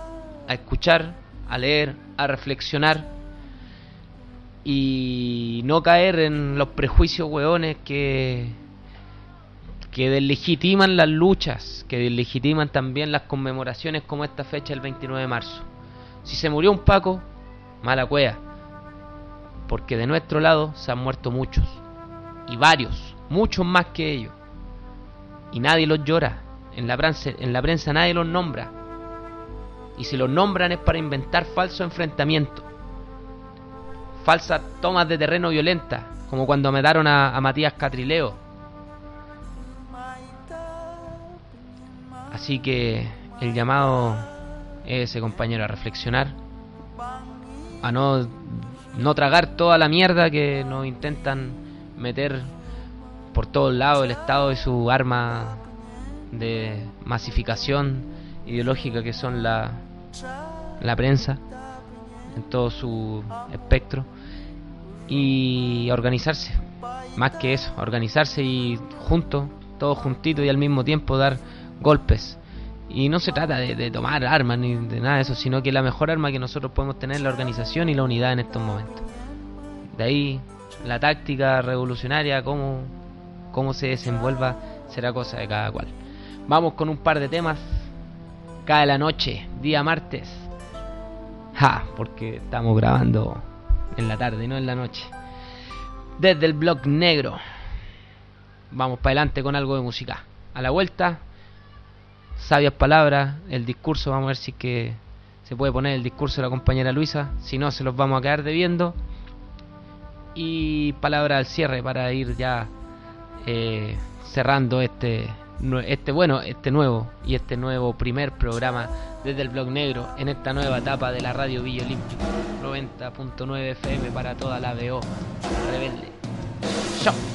a escuchar, a leer, a reflexionar y no caer en los prejuicios hueones que que deslegitiman las luchas, que deslegitiman también las conmemoraciones como esta fecha el 29 de marzo. Si se murió un Paco, mala cuea, porque de nuestro lado se han muerto muchos, y varios, muchos más que ellos y nadie los llora. En la, prensa, en la prensa nadie los nombra. Y si los nombran es para inventar falso enfrentamiento. Falsas tomas de terreno violenta, como cuando mataron a, a Matías Catrileo. Así que el llamado es ese compañero a reflexionar, a no, no tragar toda la mierda que nos intentan meter por todos lados el Estado y su arma de masificación ideológica que son la, la prensa en todo su espectro y organizarse más que eso organizarse y juntos todos juntitos y al mismo tiempo dar golpes y no se trata de, tomar armas ni de nada de eso sino que la mejor arma que nosotros podemos tener es la organización y la unidad en estos momentos de ahí la táctica revolucionaria como cómo se desenvuelva será cosa de cada cual. Vamos con un par de temas. Cae la noche, día martes. Ja, porque estamos grabando en la tarde, no en la noche. Desde el blog negro. Vamos para adelante con algo de música. A la vuelta, sabias palabras, el discurso, vamos a ver si que se puede poner el discurso de la compañera Luisa, si no se los vamos a quedar debiendo. Y palabra al cierre para ir ya eh, cerrando este este bueno este nuevo y este nuevo primer programa desde el blog negro en esta nueva etapa de la radio Villa Olímpico 90.9 FM para toda la BO rebelde. Chao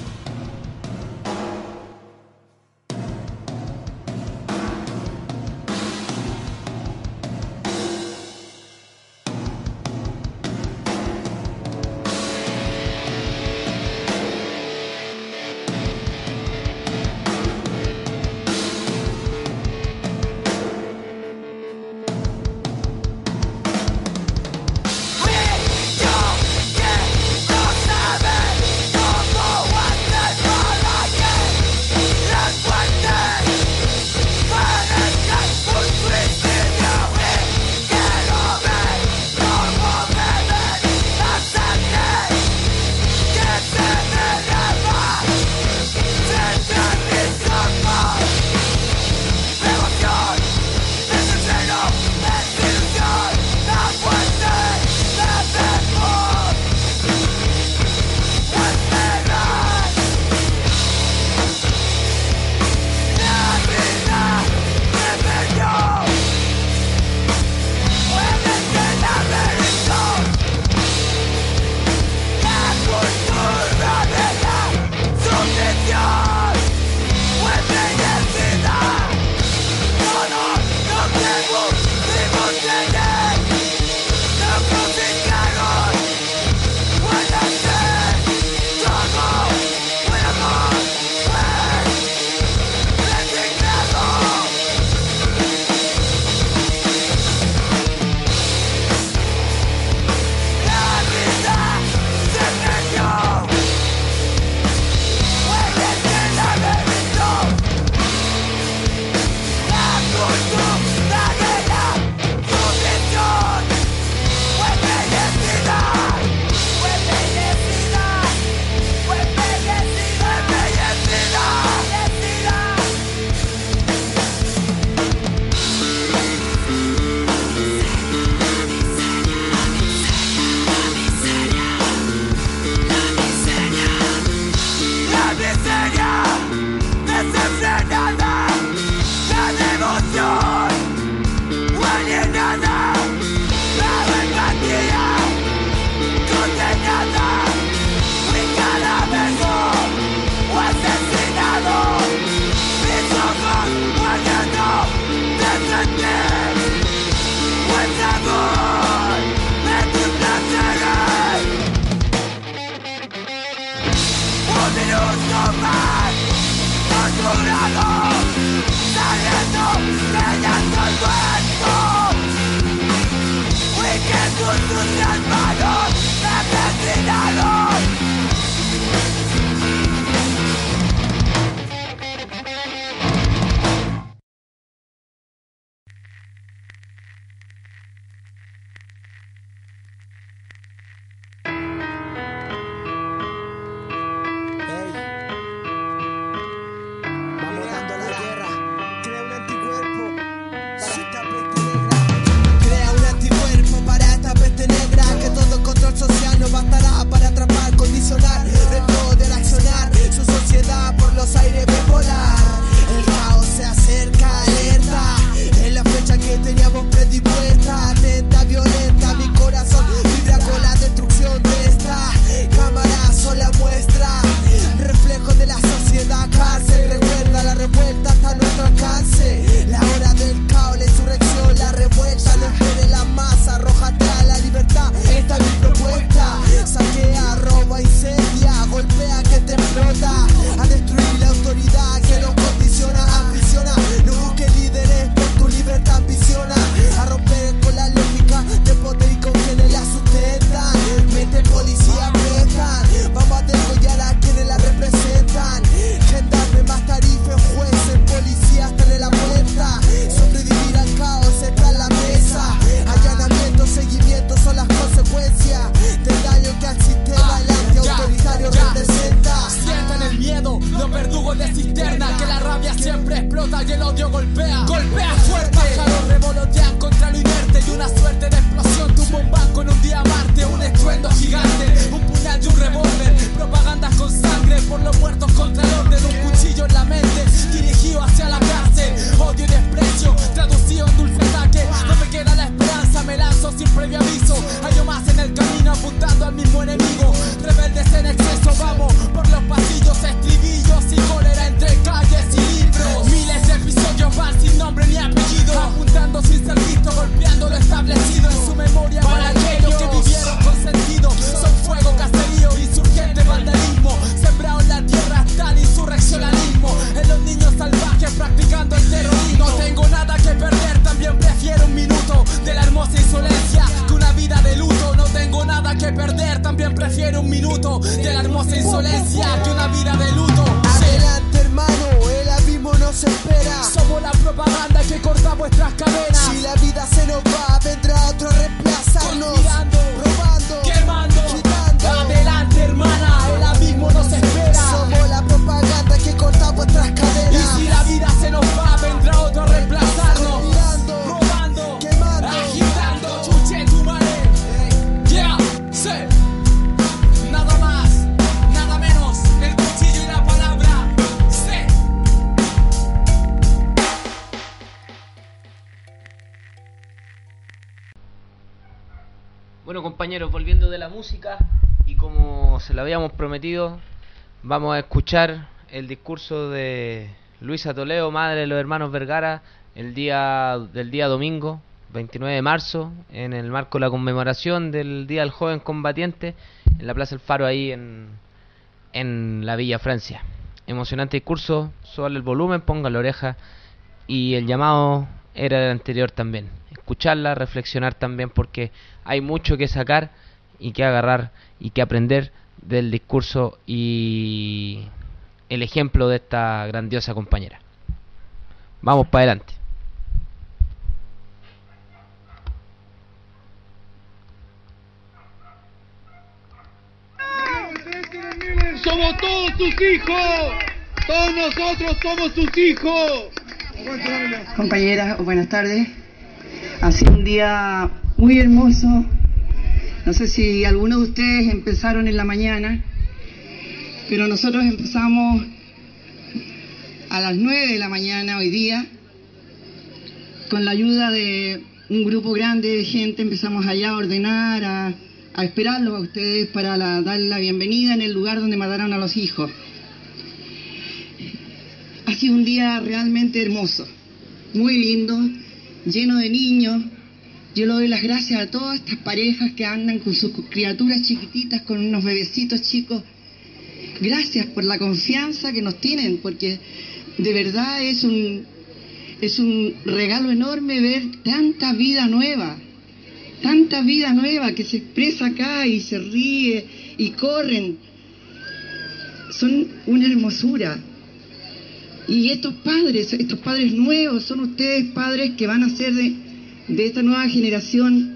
compañeros, volviendo de la música y como se lo habíamos prometido, vamos a escuchar el discurso de Luisa Toledo, madre de los hermanos Vergara, el día del día domingo, 29 de marzo, en el marco de la conmemoración del Día del Joven Combatiente, en la Plaza El Faro, ahí en, en la Villa Francia. Emocionante discurso, solo el volumen, ponga la oreja y el llamado era el anterior también escucharla, reflexionar también porque hay mucho que sacar y que agarrar y que aprender del discurso y el ejemplo de esta grandiosa compañera. Vamos para adelante. Somos todos sus hijos. Todos nosotros somos sus hijos. Compañeras, buenas tardes. Hace un día muy hermoso. No sé si algunos de ustedes empezaron en la mañana, pero nosotros empezamos a las 9 de la mañana hoy día. Con la ayuda de un grupo grande de gente empezamos allá a ordenar, a, a esperarlos a ustedes para dar la bienvenida en el lugar donde mataron a los hijos. Ha sido un día realmente hermoso, muy lindo, lleno de niños. Yo le doy las gracias a todas estas parejas que andan con sus criaturas chiquititas, con unos bebecitos chicos. Gracias por la confianza que nos tienen, porque de verdad es un, es un regalo enorme ver tanta vida nueva, tanta vida nueva que se expresa acá y se ríe y corren. Son una hermosura. Y estos padres, estos padres nuevos, son ustedes padres que van a ser de, esta nueva generación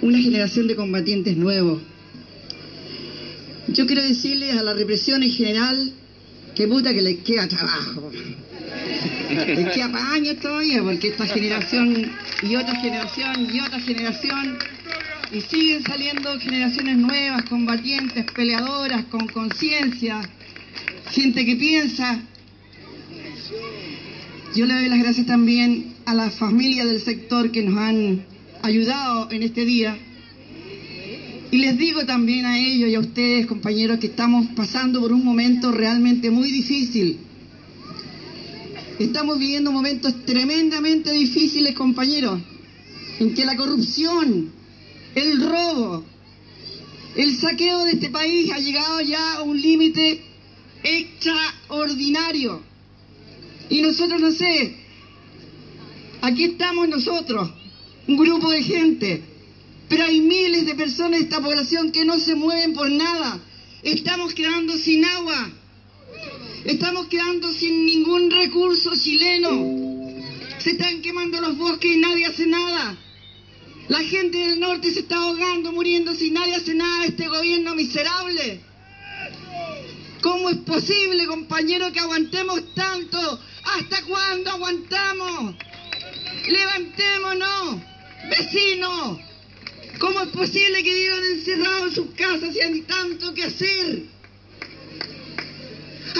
una generación de combatientes nuevos. Yo quiero decirles a la represión en general que puta que les queda trabajo. Les queda para todavía, porque esta generación y otra generación y otra generación, y siguen saliendo generaciones nuevas, combatientes, peleadoras, con conciencia, gente que piensa. Yo le doy las gracias también a las familias del sector que nos han ayudado en este día. Y les digo también a ellos y a ustedes, compañeros, que estamos pasando por un momento realmente muy difícil. Estamos viviendo momentos tremendamente difíciles, compañeros, en que la corrupción, el robo, el saqueo de este país ha llegado ya a un límite extraordinario. Y nosotros, no sé, aquí estamos nosotros, un grupo de gente, pero hay miles de personas de esta población que no se mueven por nada. Estamos quedando sin agua, estamos quedando sin ningún recurso chileno. Se están quemando los bosques y nadie hace nada. La gente del norte se está ahogando, muriendo, si nadie hace nada este gobierno miserable. ¿Cómo es posible, compañero, que aguantemos tanto? ¿Hasta cuándo aguantamos? Levantémonos, vecinos. ¿Cómo es posible que vivan encerrados en sus casas y hay tanto que hacer?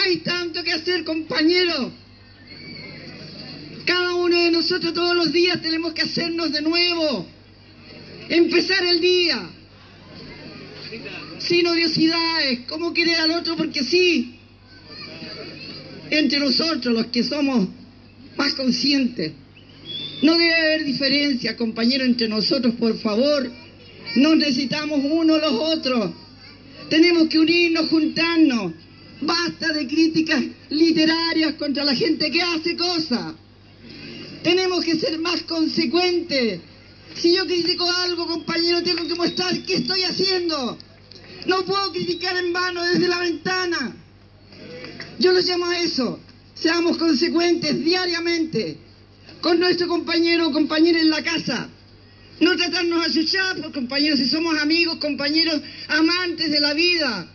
Hay tanto que hacer, compañero. Cada uno de nosotros todos los días tenemos que hacernos de nuevo. Empezar el día. Sin odiosidades, como querer al otro porque sí. Entre nosotros, los que somos más conscientes. No debe haber diferencia, compañero, entre nosotros, por favor. Nos necesitamos unos los otros. Tenemos que unirnos, juntarnos. Basta de críticas literarias contra la gente que hace cosas. Tenemos que ser más consecuentes. Si yo critico algo, compañero, tengo que mostrar qué estoy haciendo. No puedo criticar en vano desde la ventana. Yo lo llamo a eso. Seamos consecuentes diariamente con nuestro compañero o compañera en la casa. No tratarnos a chuchapos, compañeros, si somos amigos, compañeros, amantes de la vida.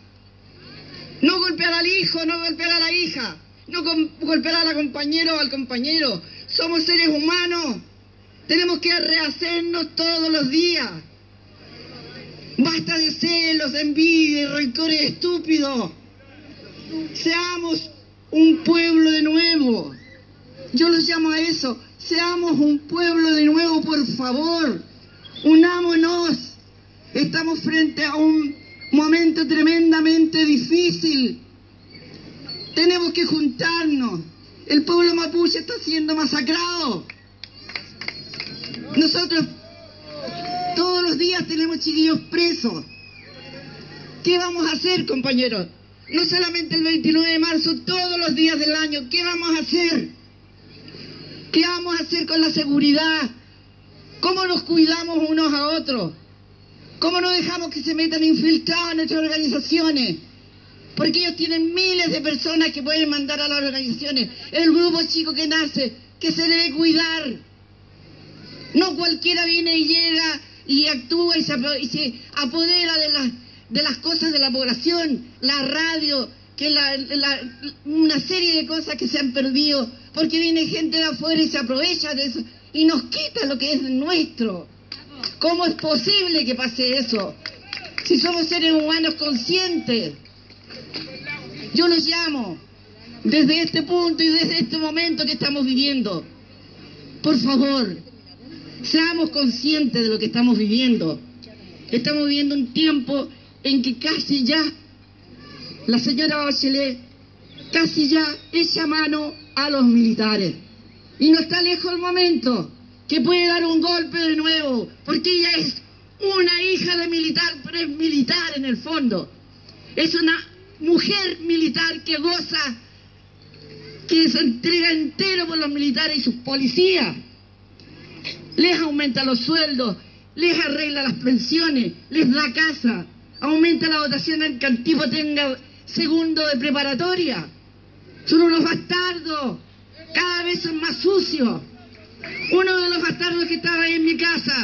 No golpear al hijo, no golpear a la hija, no golpear a la compañera o al compañero. Somos seres humanos. Tenemos que rehacernos todos los días. Basta de celos, envidia y rencores estúpidos. Seamos un pueblo de nuevo. Yo los llamo a eso. Seamos un pueblo de nuevo, por favor. Unámonos. Estamos frente a un momento tremendamente difícil. Tenemos que juntarnos. El pueblo mapuche está siendo masacrado. Nosotros todos los días tenemos chiquillos presos. ¿Qué vamos a hacer, compañeros? No solamente el 29 de marzo, todos los días del año. ¿Qué vamos a hacer? ¿Qué vamos a hacer con la seguridad? ¿Cómo nos cuidamos unos a otros? ¿Cómo no dejamos que se metan infiltrados en nuestras organizaciones? Porque ellos tienen miles de personas que pueden mandar a las organizaciones. El grupo chico que nace, que se debe cuidar. No cualquiera viene y llega y actúa y se, y se apodera de las, de las cosas de la población, la radio, que la, una serie de cosas que se han perdido, porque viene gente de afuera y se aprovecha de eso y nos quita lo que es nuestro. ¿Cómo es posible que pase eso? Si somos seres humanos conscientes. Yo los llamo desde este punto y desde este momento que estamos viviendo. Por favor, seamos conscientes de lo que estamos viviendo. Estamos viviendo un tiempo en que casi ya la señora Bachelet casi ya echa mano a los militares. Y no está lejos el momento que puede dar un golpe de nuevo, porque ella es una hija de militar, pero es militar en el fondo. Es una mujer militar que goza, que se entrega entero por los militares y sus policías. Les aumenta los sueldos, les arregla las pensiones, les da casa, aumenta la dotación en que el tipo tenga segundo de preparatoria. Son unos bastardos, cada vez son más sucios. Uno de los bastardos que estaba ahí en mi casa,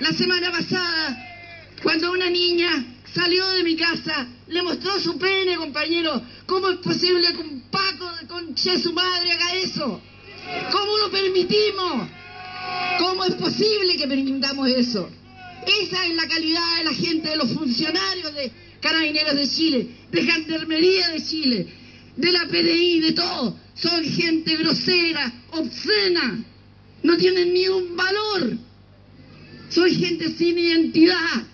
la semana pasada, cuando una niña salió de mi casa, le mostró su pene, compañero. ¿Cómo es posible que un Paco de conche su madre haga eso? ¿Cómo lo permitimos? ¿Cómo es posible que permitamos eso? Esa es la calidad de la gente, de los funcionarios de Carabineros de Chile, de Gendarmería de Chile, de la PDI, de todo. Son gente grosera, obscena. No tienen ni un valor. Son gente sin identidad.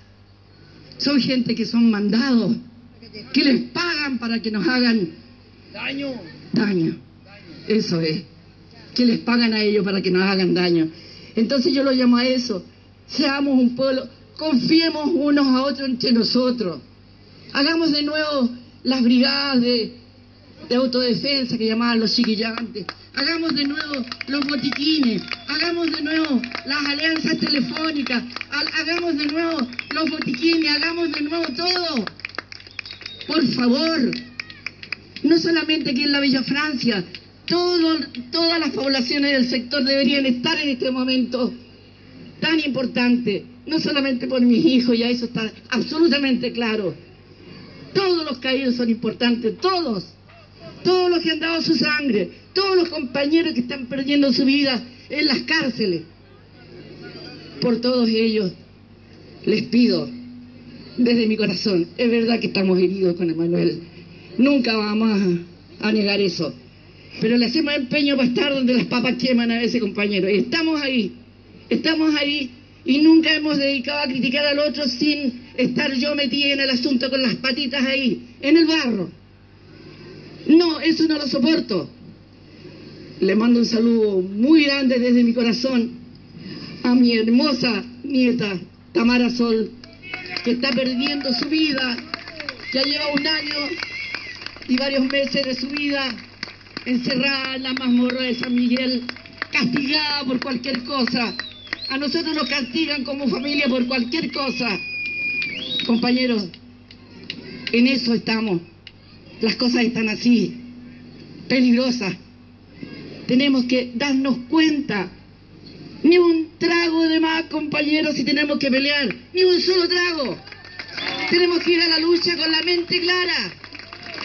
Son gente que son mandados, que les pagan para que nos hagan Daño. daño. Eso es. Que les pagan a ellos para que nos hagan daño. Entonces yo lo llamo a eso. Seamos un pueblo, confiemos unos a otros entre nosotros. Hagamos de nuevo las brigadas de, de autodefensa que llamaban los chiquillantes. Hagamos de nuevo los botiquines. Hagamos de nuevo las alianzas telefónicas. ha- Hagamos de nuevo los botiquines. Hagamos de nuevo todo. Por favor. No solamente aquí en la Bella Francia. Todas las poblaciones del sector deberían estar en este momento tan importante. No solamente por mis hijos, ya eso está absolutamente claro. Todos los caídos son importantes, todos. Todos los que han dado su sangre, todos los compañeros que están perdiendo su vida en las cárceles. Por todos ellos les pido desde mi corazón, es verdad que estamos heridos con Emanuel, nunca vamos a, negar eso, pero le hacemos empeño para estar donde las papas queman a ese compañero. Y estamos ahí, estamos ahí y nunca hemos dedicado a criticar al otro sin estar yo metida en el asunto con las patitas ahí, en el barro. No, eso no lo soporto. Le mando un saludo muy grande desde mi corazón a mi hermosa nieta Tamara Sol, que está perdiendo su vida, ya lleva un año y varios meses de su vida encerrada en la mazmorra de San Miguel, castigada por cualquier cosa. A nosotros nos castigan como familia por cualquier cosa. Compañeros, en eso estamos. Las cosas están así, peligrosas. Tenemos que darnos cuenta. Ni un trago de más, compañeros, si tenemos que pelear. Ni un solo trago. Tenemos que ir a la lucha con la mente clara.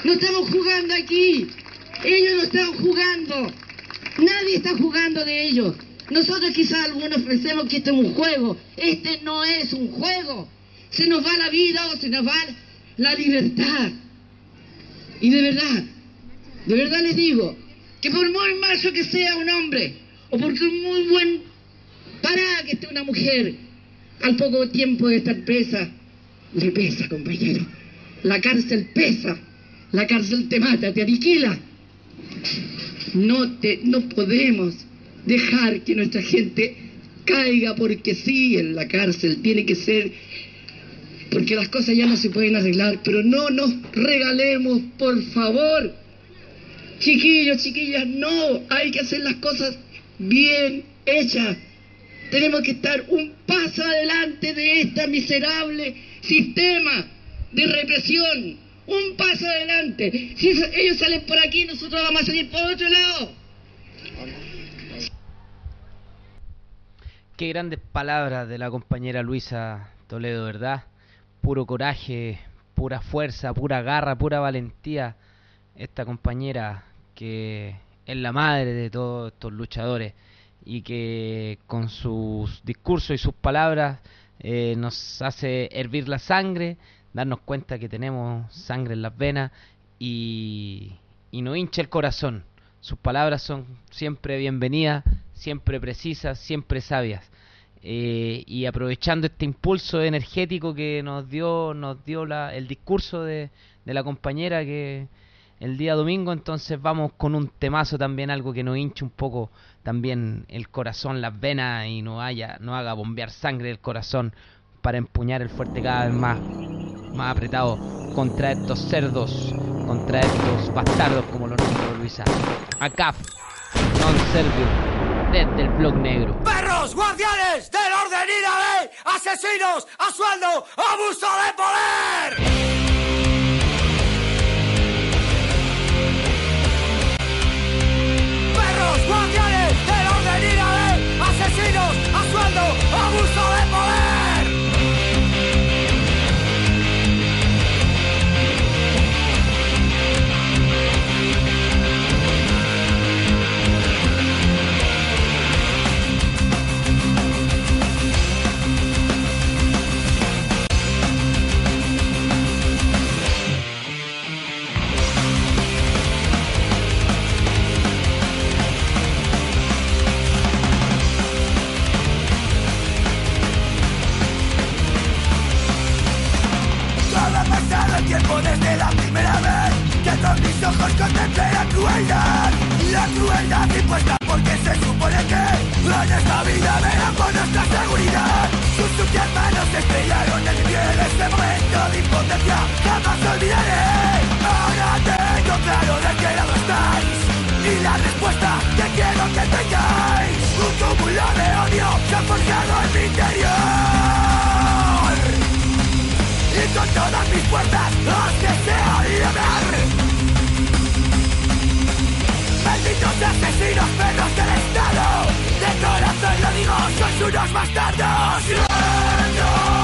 No estamos jugando aquí. Ellos no están jugando. Nadie está jugando de ellos. Nosotros quizás algunos pensemos que este es un juego. Este no es un juego. Se nos va la vida o se nos va la libertad. Y de verdad, de verdad les digo, que por muy macho que sea un hombre, o porque un muy buen parada que esté una mujer, al poco tiempo de estar presa, le pesa, compañero. La cárcel pesa. La cárcel te mata, te aniquila. No, te, no podemos dejar que nuestra gente caiga porque sí en la cárcel. Tiene que ser porque las cosas ya no se pueden arreglar, pero no nos regalemos, por favor. Chiquillos, chiquillas, no, hay que hacer las cosas bien hechas. Tenemos que estar un paso adelante de este miserable sistema de represión. Un paso adelante. Si ellos salen por aquí, nosotros vamos a salir por otro lado. Qué grandes palabras de la compañera Luisa Toledo, ¿verdad? Puro coraje, pura fuerza, pura garra, pura valentía. Esta compañera que es la madre de todos estos luchadores y que con sus discursos y sus palabras eh, nos hace hervir la sangre, darnos cuenta que tenemos sangre en las venas y, y nos hincha el corazón. Sus palabras son siempre bienvenidas, siempre precisas, siempre sabias. Eh, y aprovechando este impulso energético que nos dio, nos dio la, el discurso de, de la compañera que el día domingo, entonces vamos con un temazo también, algo que nos hinche un poco también el corazón, las venas y no haya, no haga bombear sangre del corazón para empuñar el fuerte cada vez más, más apretado contra estos cerdos, contra estos bastardos como lo nombró Luisa. ACAF, non serbio del blog negro. ¡Perros, guardianes del orden y la ley! ¡Asesinos a sueldo! ¡Abuso de poder! desde la primera vez que con mis ojos contemplé la crueldad. La crueldad impuesta porque se supone que en esta vida verán por nuestra seguridad. Sus sucias manos estrellaron en mi piel. Este momento de impotencia jamás olvidaré. Ahora tengo claro de qué lado estáis y la respuesta que quiero que tengáis. Un cúmulo de odio se ha forjado en mi interior todas mis fuerzas los deseo liberar. Malditos asesinos, perros del Estado, de corazón lo digo, sois unos bastardos. ¡Granos!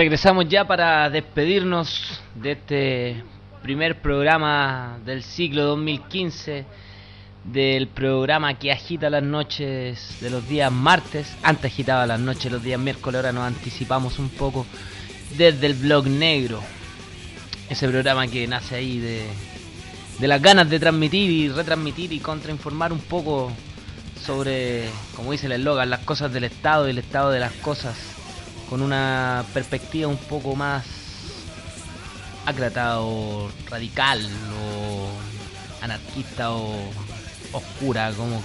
Regresamos ya para despedirnos de este primer programa del ciclo 2015, del programa que agita las noches de los días martes. Antes agitaba las noches los días miércoles, ahora nos anticipamos un poco desde el blog negro. Ese programa que nace ahí de, de las ganas de transmitir y retransmitir y contrainformar un poco sobre, como dice el eslogan, las cosas del Estado y el estado de las cosas con una perspectiva un poco más acrata o radical o anarquista o oscura, como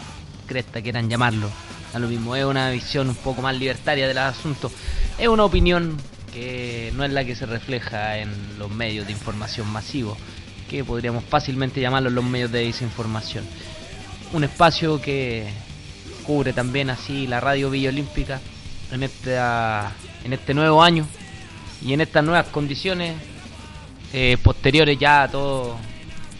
cresta quieran llamarlo. A lo mismo, es una visión un poco más libertaria del asunto. Es una opinión que no es la que se refleja en los medios de información masivos, que podríamos fácilmente llamarlos los medios de desinformación. Un espacio que cubre también así la radio Villa Olímpica en esta en este nuevo año y en estas nuevas condiciones eh, posteriores ya a todo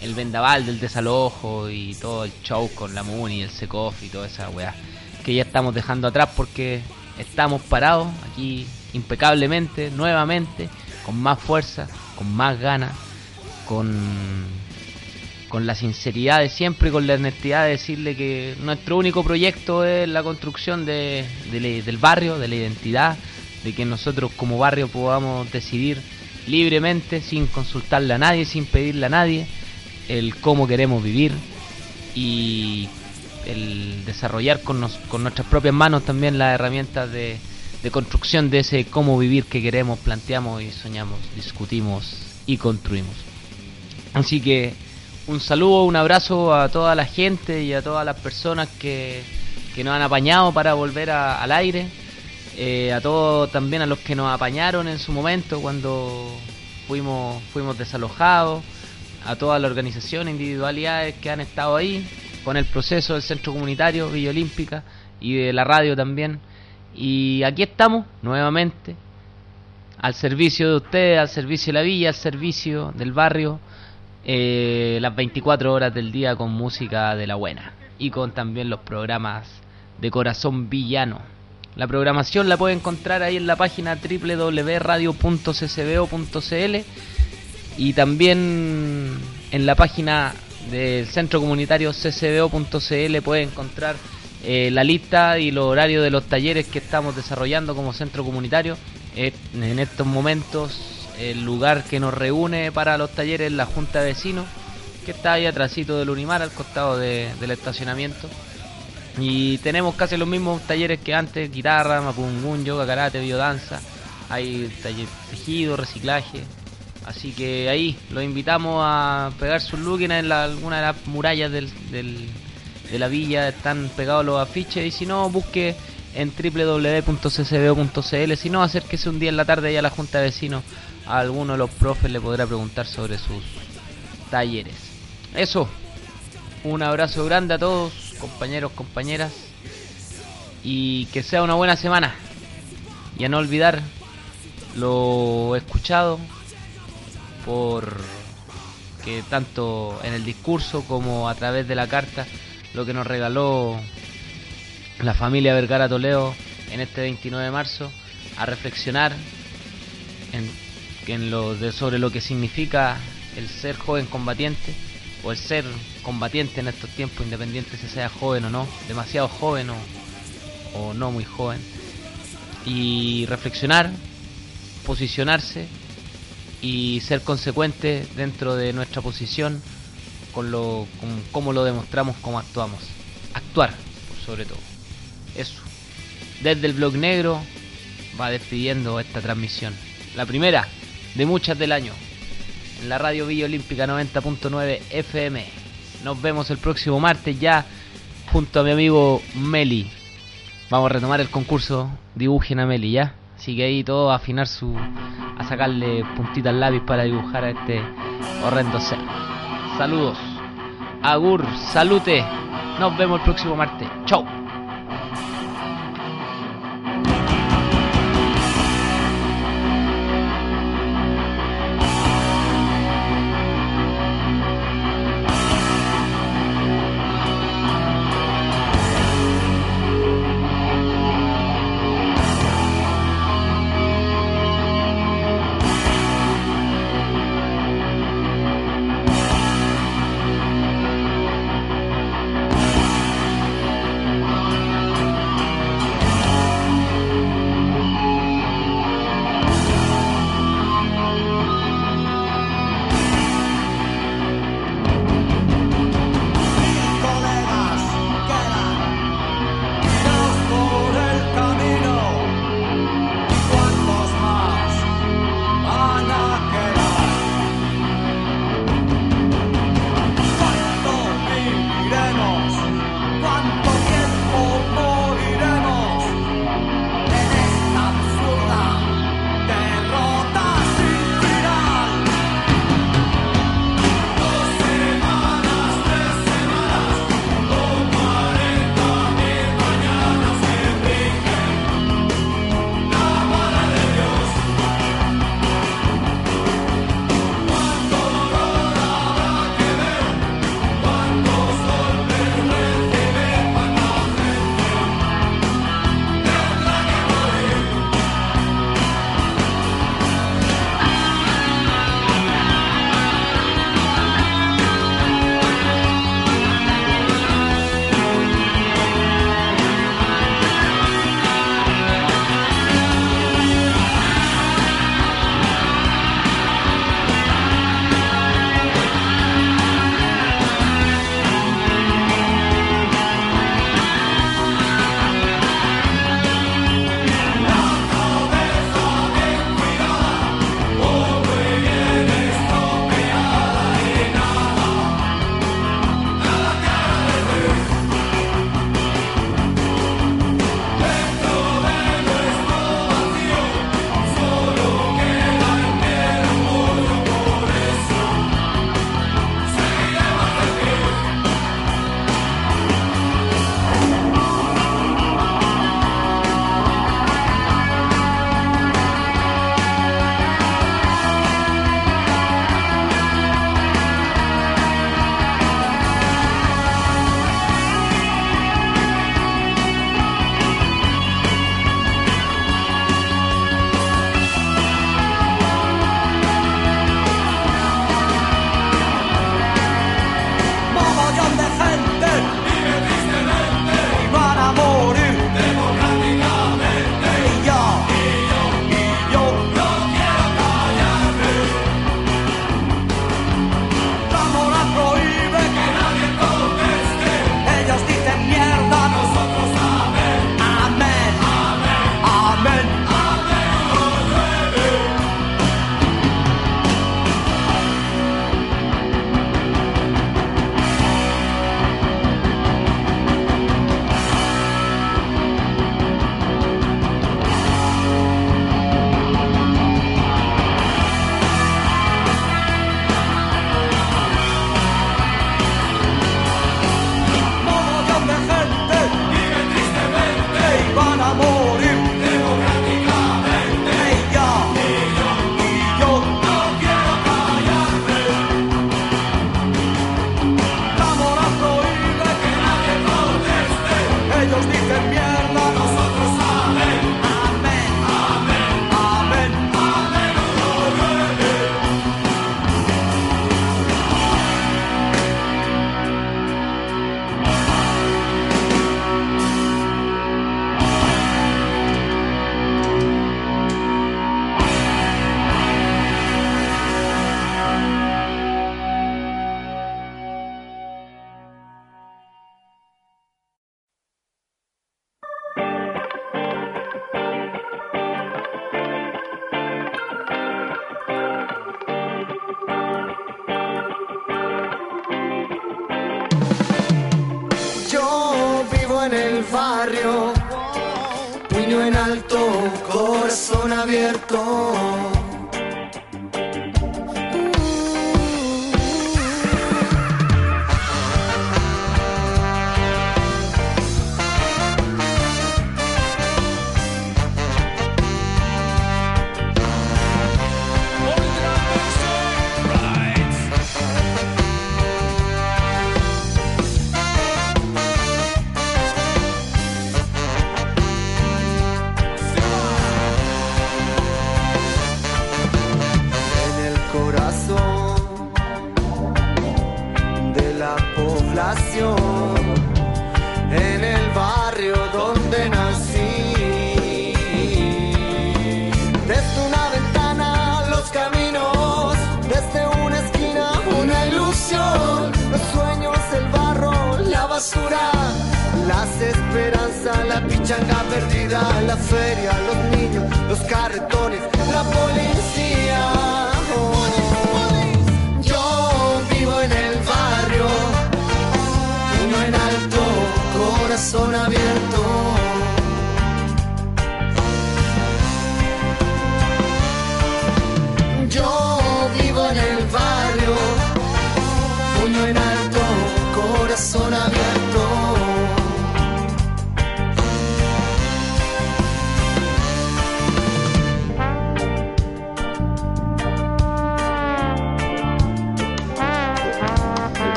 el vendaval del desalojo y todo el show con la MUNI, el SECOF y toda esa weá que ya estamos dejando atrás porque estamos parados aquí impecablemente, nuevamente, con más fuerza, con más ganas, con, con la sinceridad de siempre, con la honestidad de decirle que nuestro único proyecto es la construcción de, del barrio, de la identidad, de que nosotros como barrio podamos decidir libremente, sin consultarle a nadie, sin pedirle a nadie, el cómo queremos vivir y el desarrollar con, con nuestras propias manos también las herramientas de, de construcción de ese cómo vivir que queremos, planteamos y soñamos, discutimos y construimos. Así que un saludo, un abrazo a toda la gente y a todas las personas que, que nos han apañado para volver al aire eh, a todos también a los que nos apañaron en su momento cuando fuimos, fuimos desalojados, a todas las organizaciones, individualidades que han estado ahí con el proceso del centro comunitario Villa Olímpica y de la radio también. Y aquí estamos nuevamente al servicio de ustedes, al servicio de la villa, al servicio del barrio, eh, las 24 horas del día con música de la buena y con también los programas de corazón villano. La programación la puede encontrar ahí en la página www.radio.ccbo.cl y también en la página del centro comunitario ccbo.cl puede encontrar eh, la lista y los horarios de los talleres que estamos desarrollando como centro comunitario. en estos momentos el lugar que nos reúne para los talleres es la Junta de Vecinos, que está ahí atrásito del Unimar, al costado del estacionamiento. Y tenemos casi los mismos talleres que antes, guitarra, mapungun, yoga, karate, biodanza. Hay taller tejido, reciclaje. Así que ahí los invitamos a pegar sus look en alguna de las murallas del, de la villa. Están pegados los afiches. Y si no, busque en www.ccbo.cl. Si no, acérquese un día en la tarde ya a la Junta de Vecinos. A alguno de los profes le podrá preguntar sobre sus talleres. Eso. Un abrazo grande a todos compañeros, compañeras, y que sea una buena semana. Y a no olvidar lo escuchado por que tanto en el discurso como a través de la carta lo que nos regaló la familia Vergara Toledo en este 29 de marzo a reflexionar en, en lo de, sobre lo que significa el ser joven combatiente o el ser combatiente en estos tiempos, independiente si sea joven o no, demasiado joven o, o no muy joven, y reflexionar, posicionarse y ser consecuente dentro de nuestra posición con lo con cómo lo demostramos, cómo actuamos. Actuar, sobre todo. Eso. Desde el blog negro va despidiendo esta transmisión. La primera de muchas del año. En la radio Villa Olímpica 90.9 FM. Nos vemos el próximo martes ya junto a mi amigo Meli. Vamos a retomar el concurso Dibujen a Meli, ¿ya? Así que ahí todo a afinar su... a sacarle puntita al lápiz para dibujar a este horrendo ser. Saludos. Agur, salute. Nos vemos el próximo martes. Chau.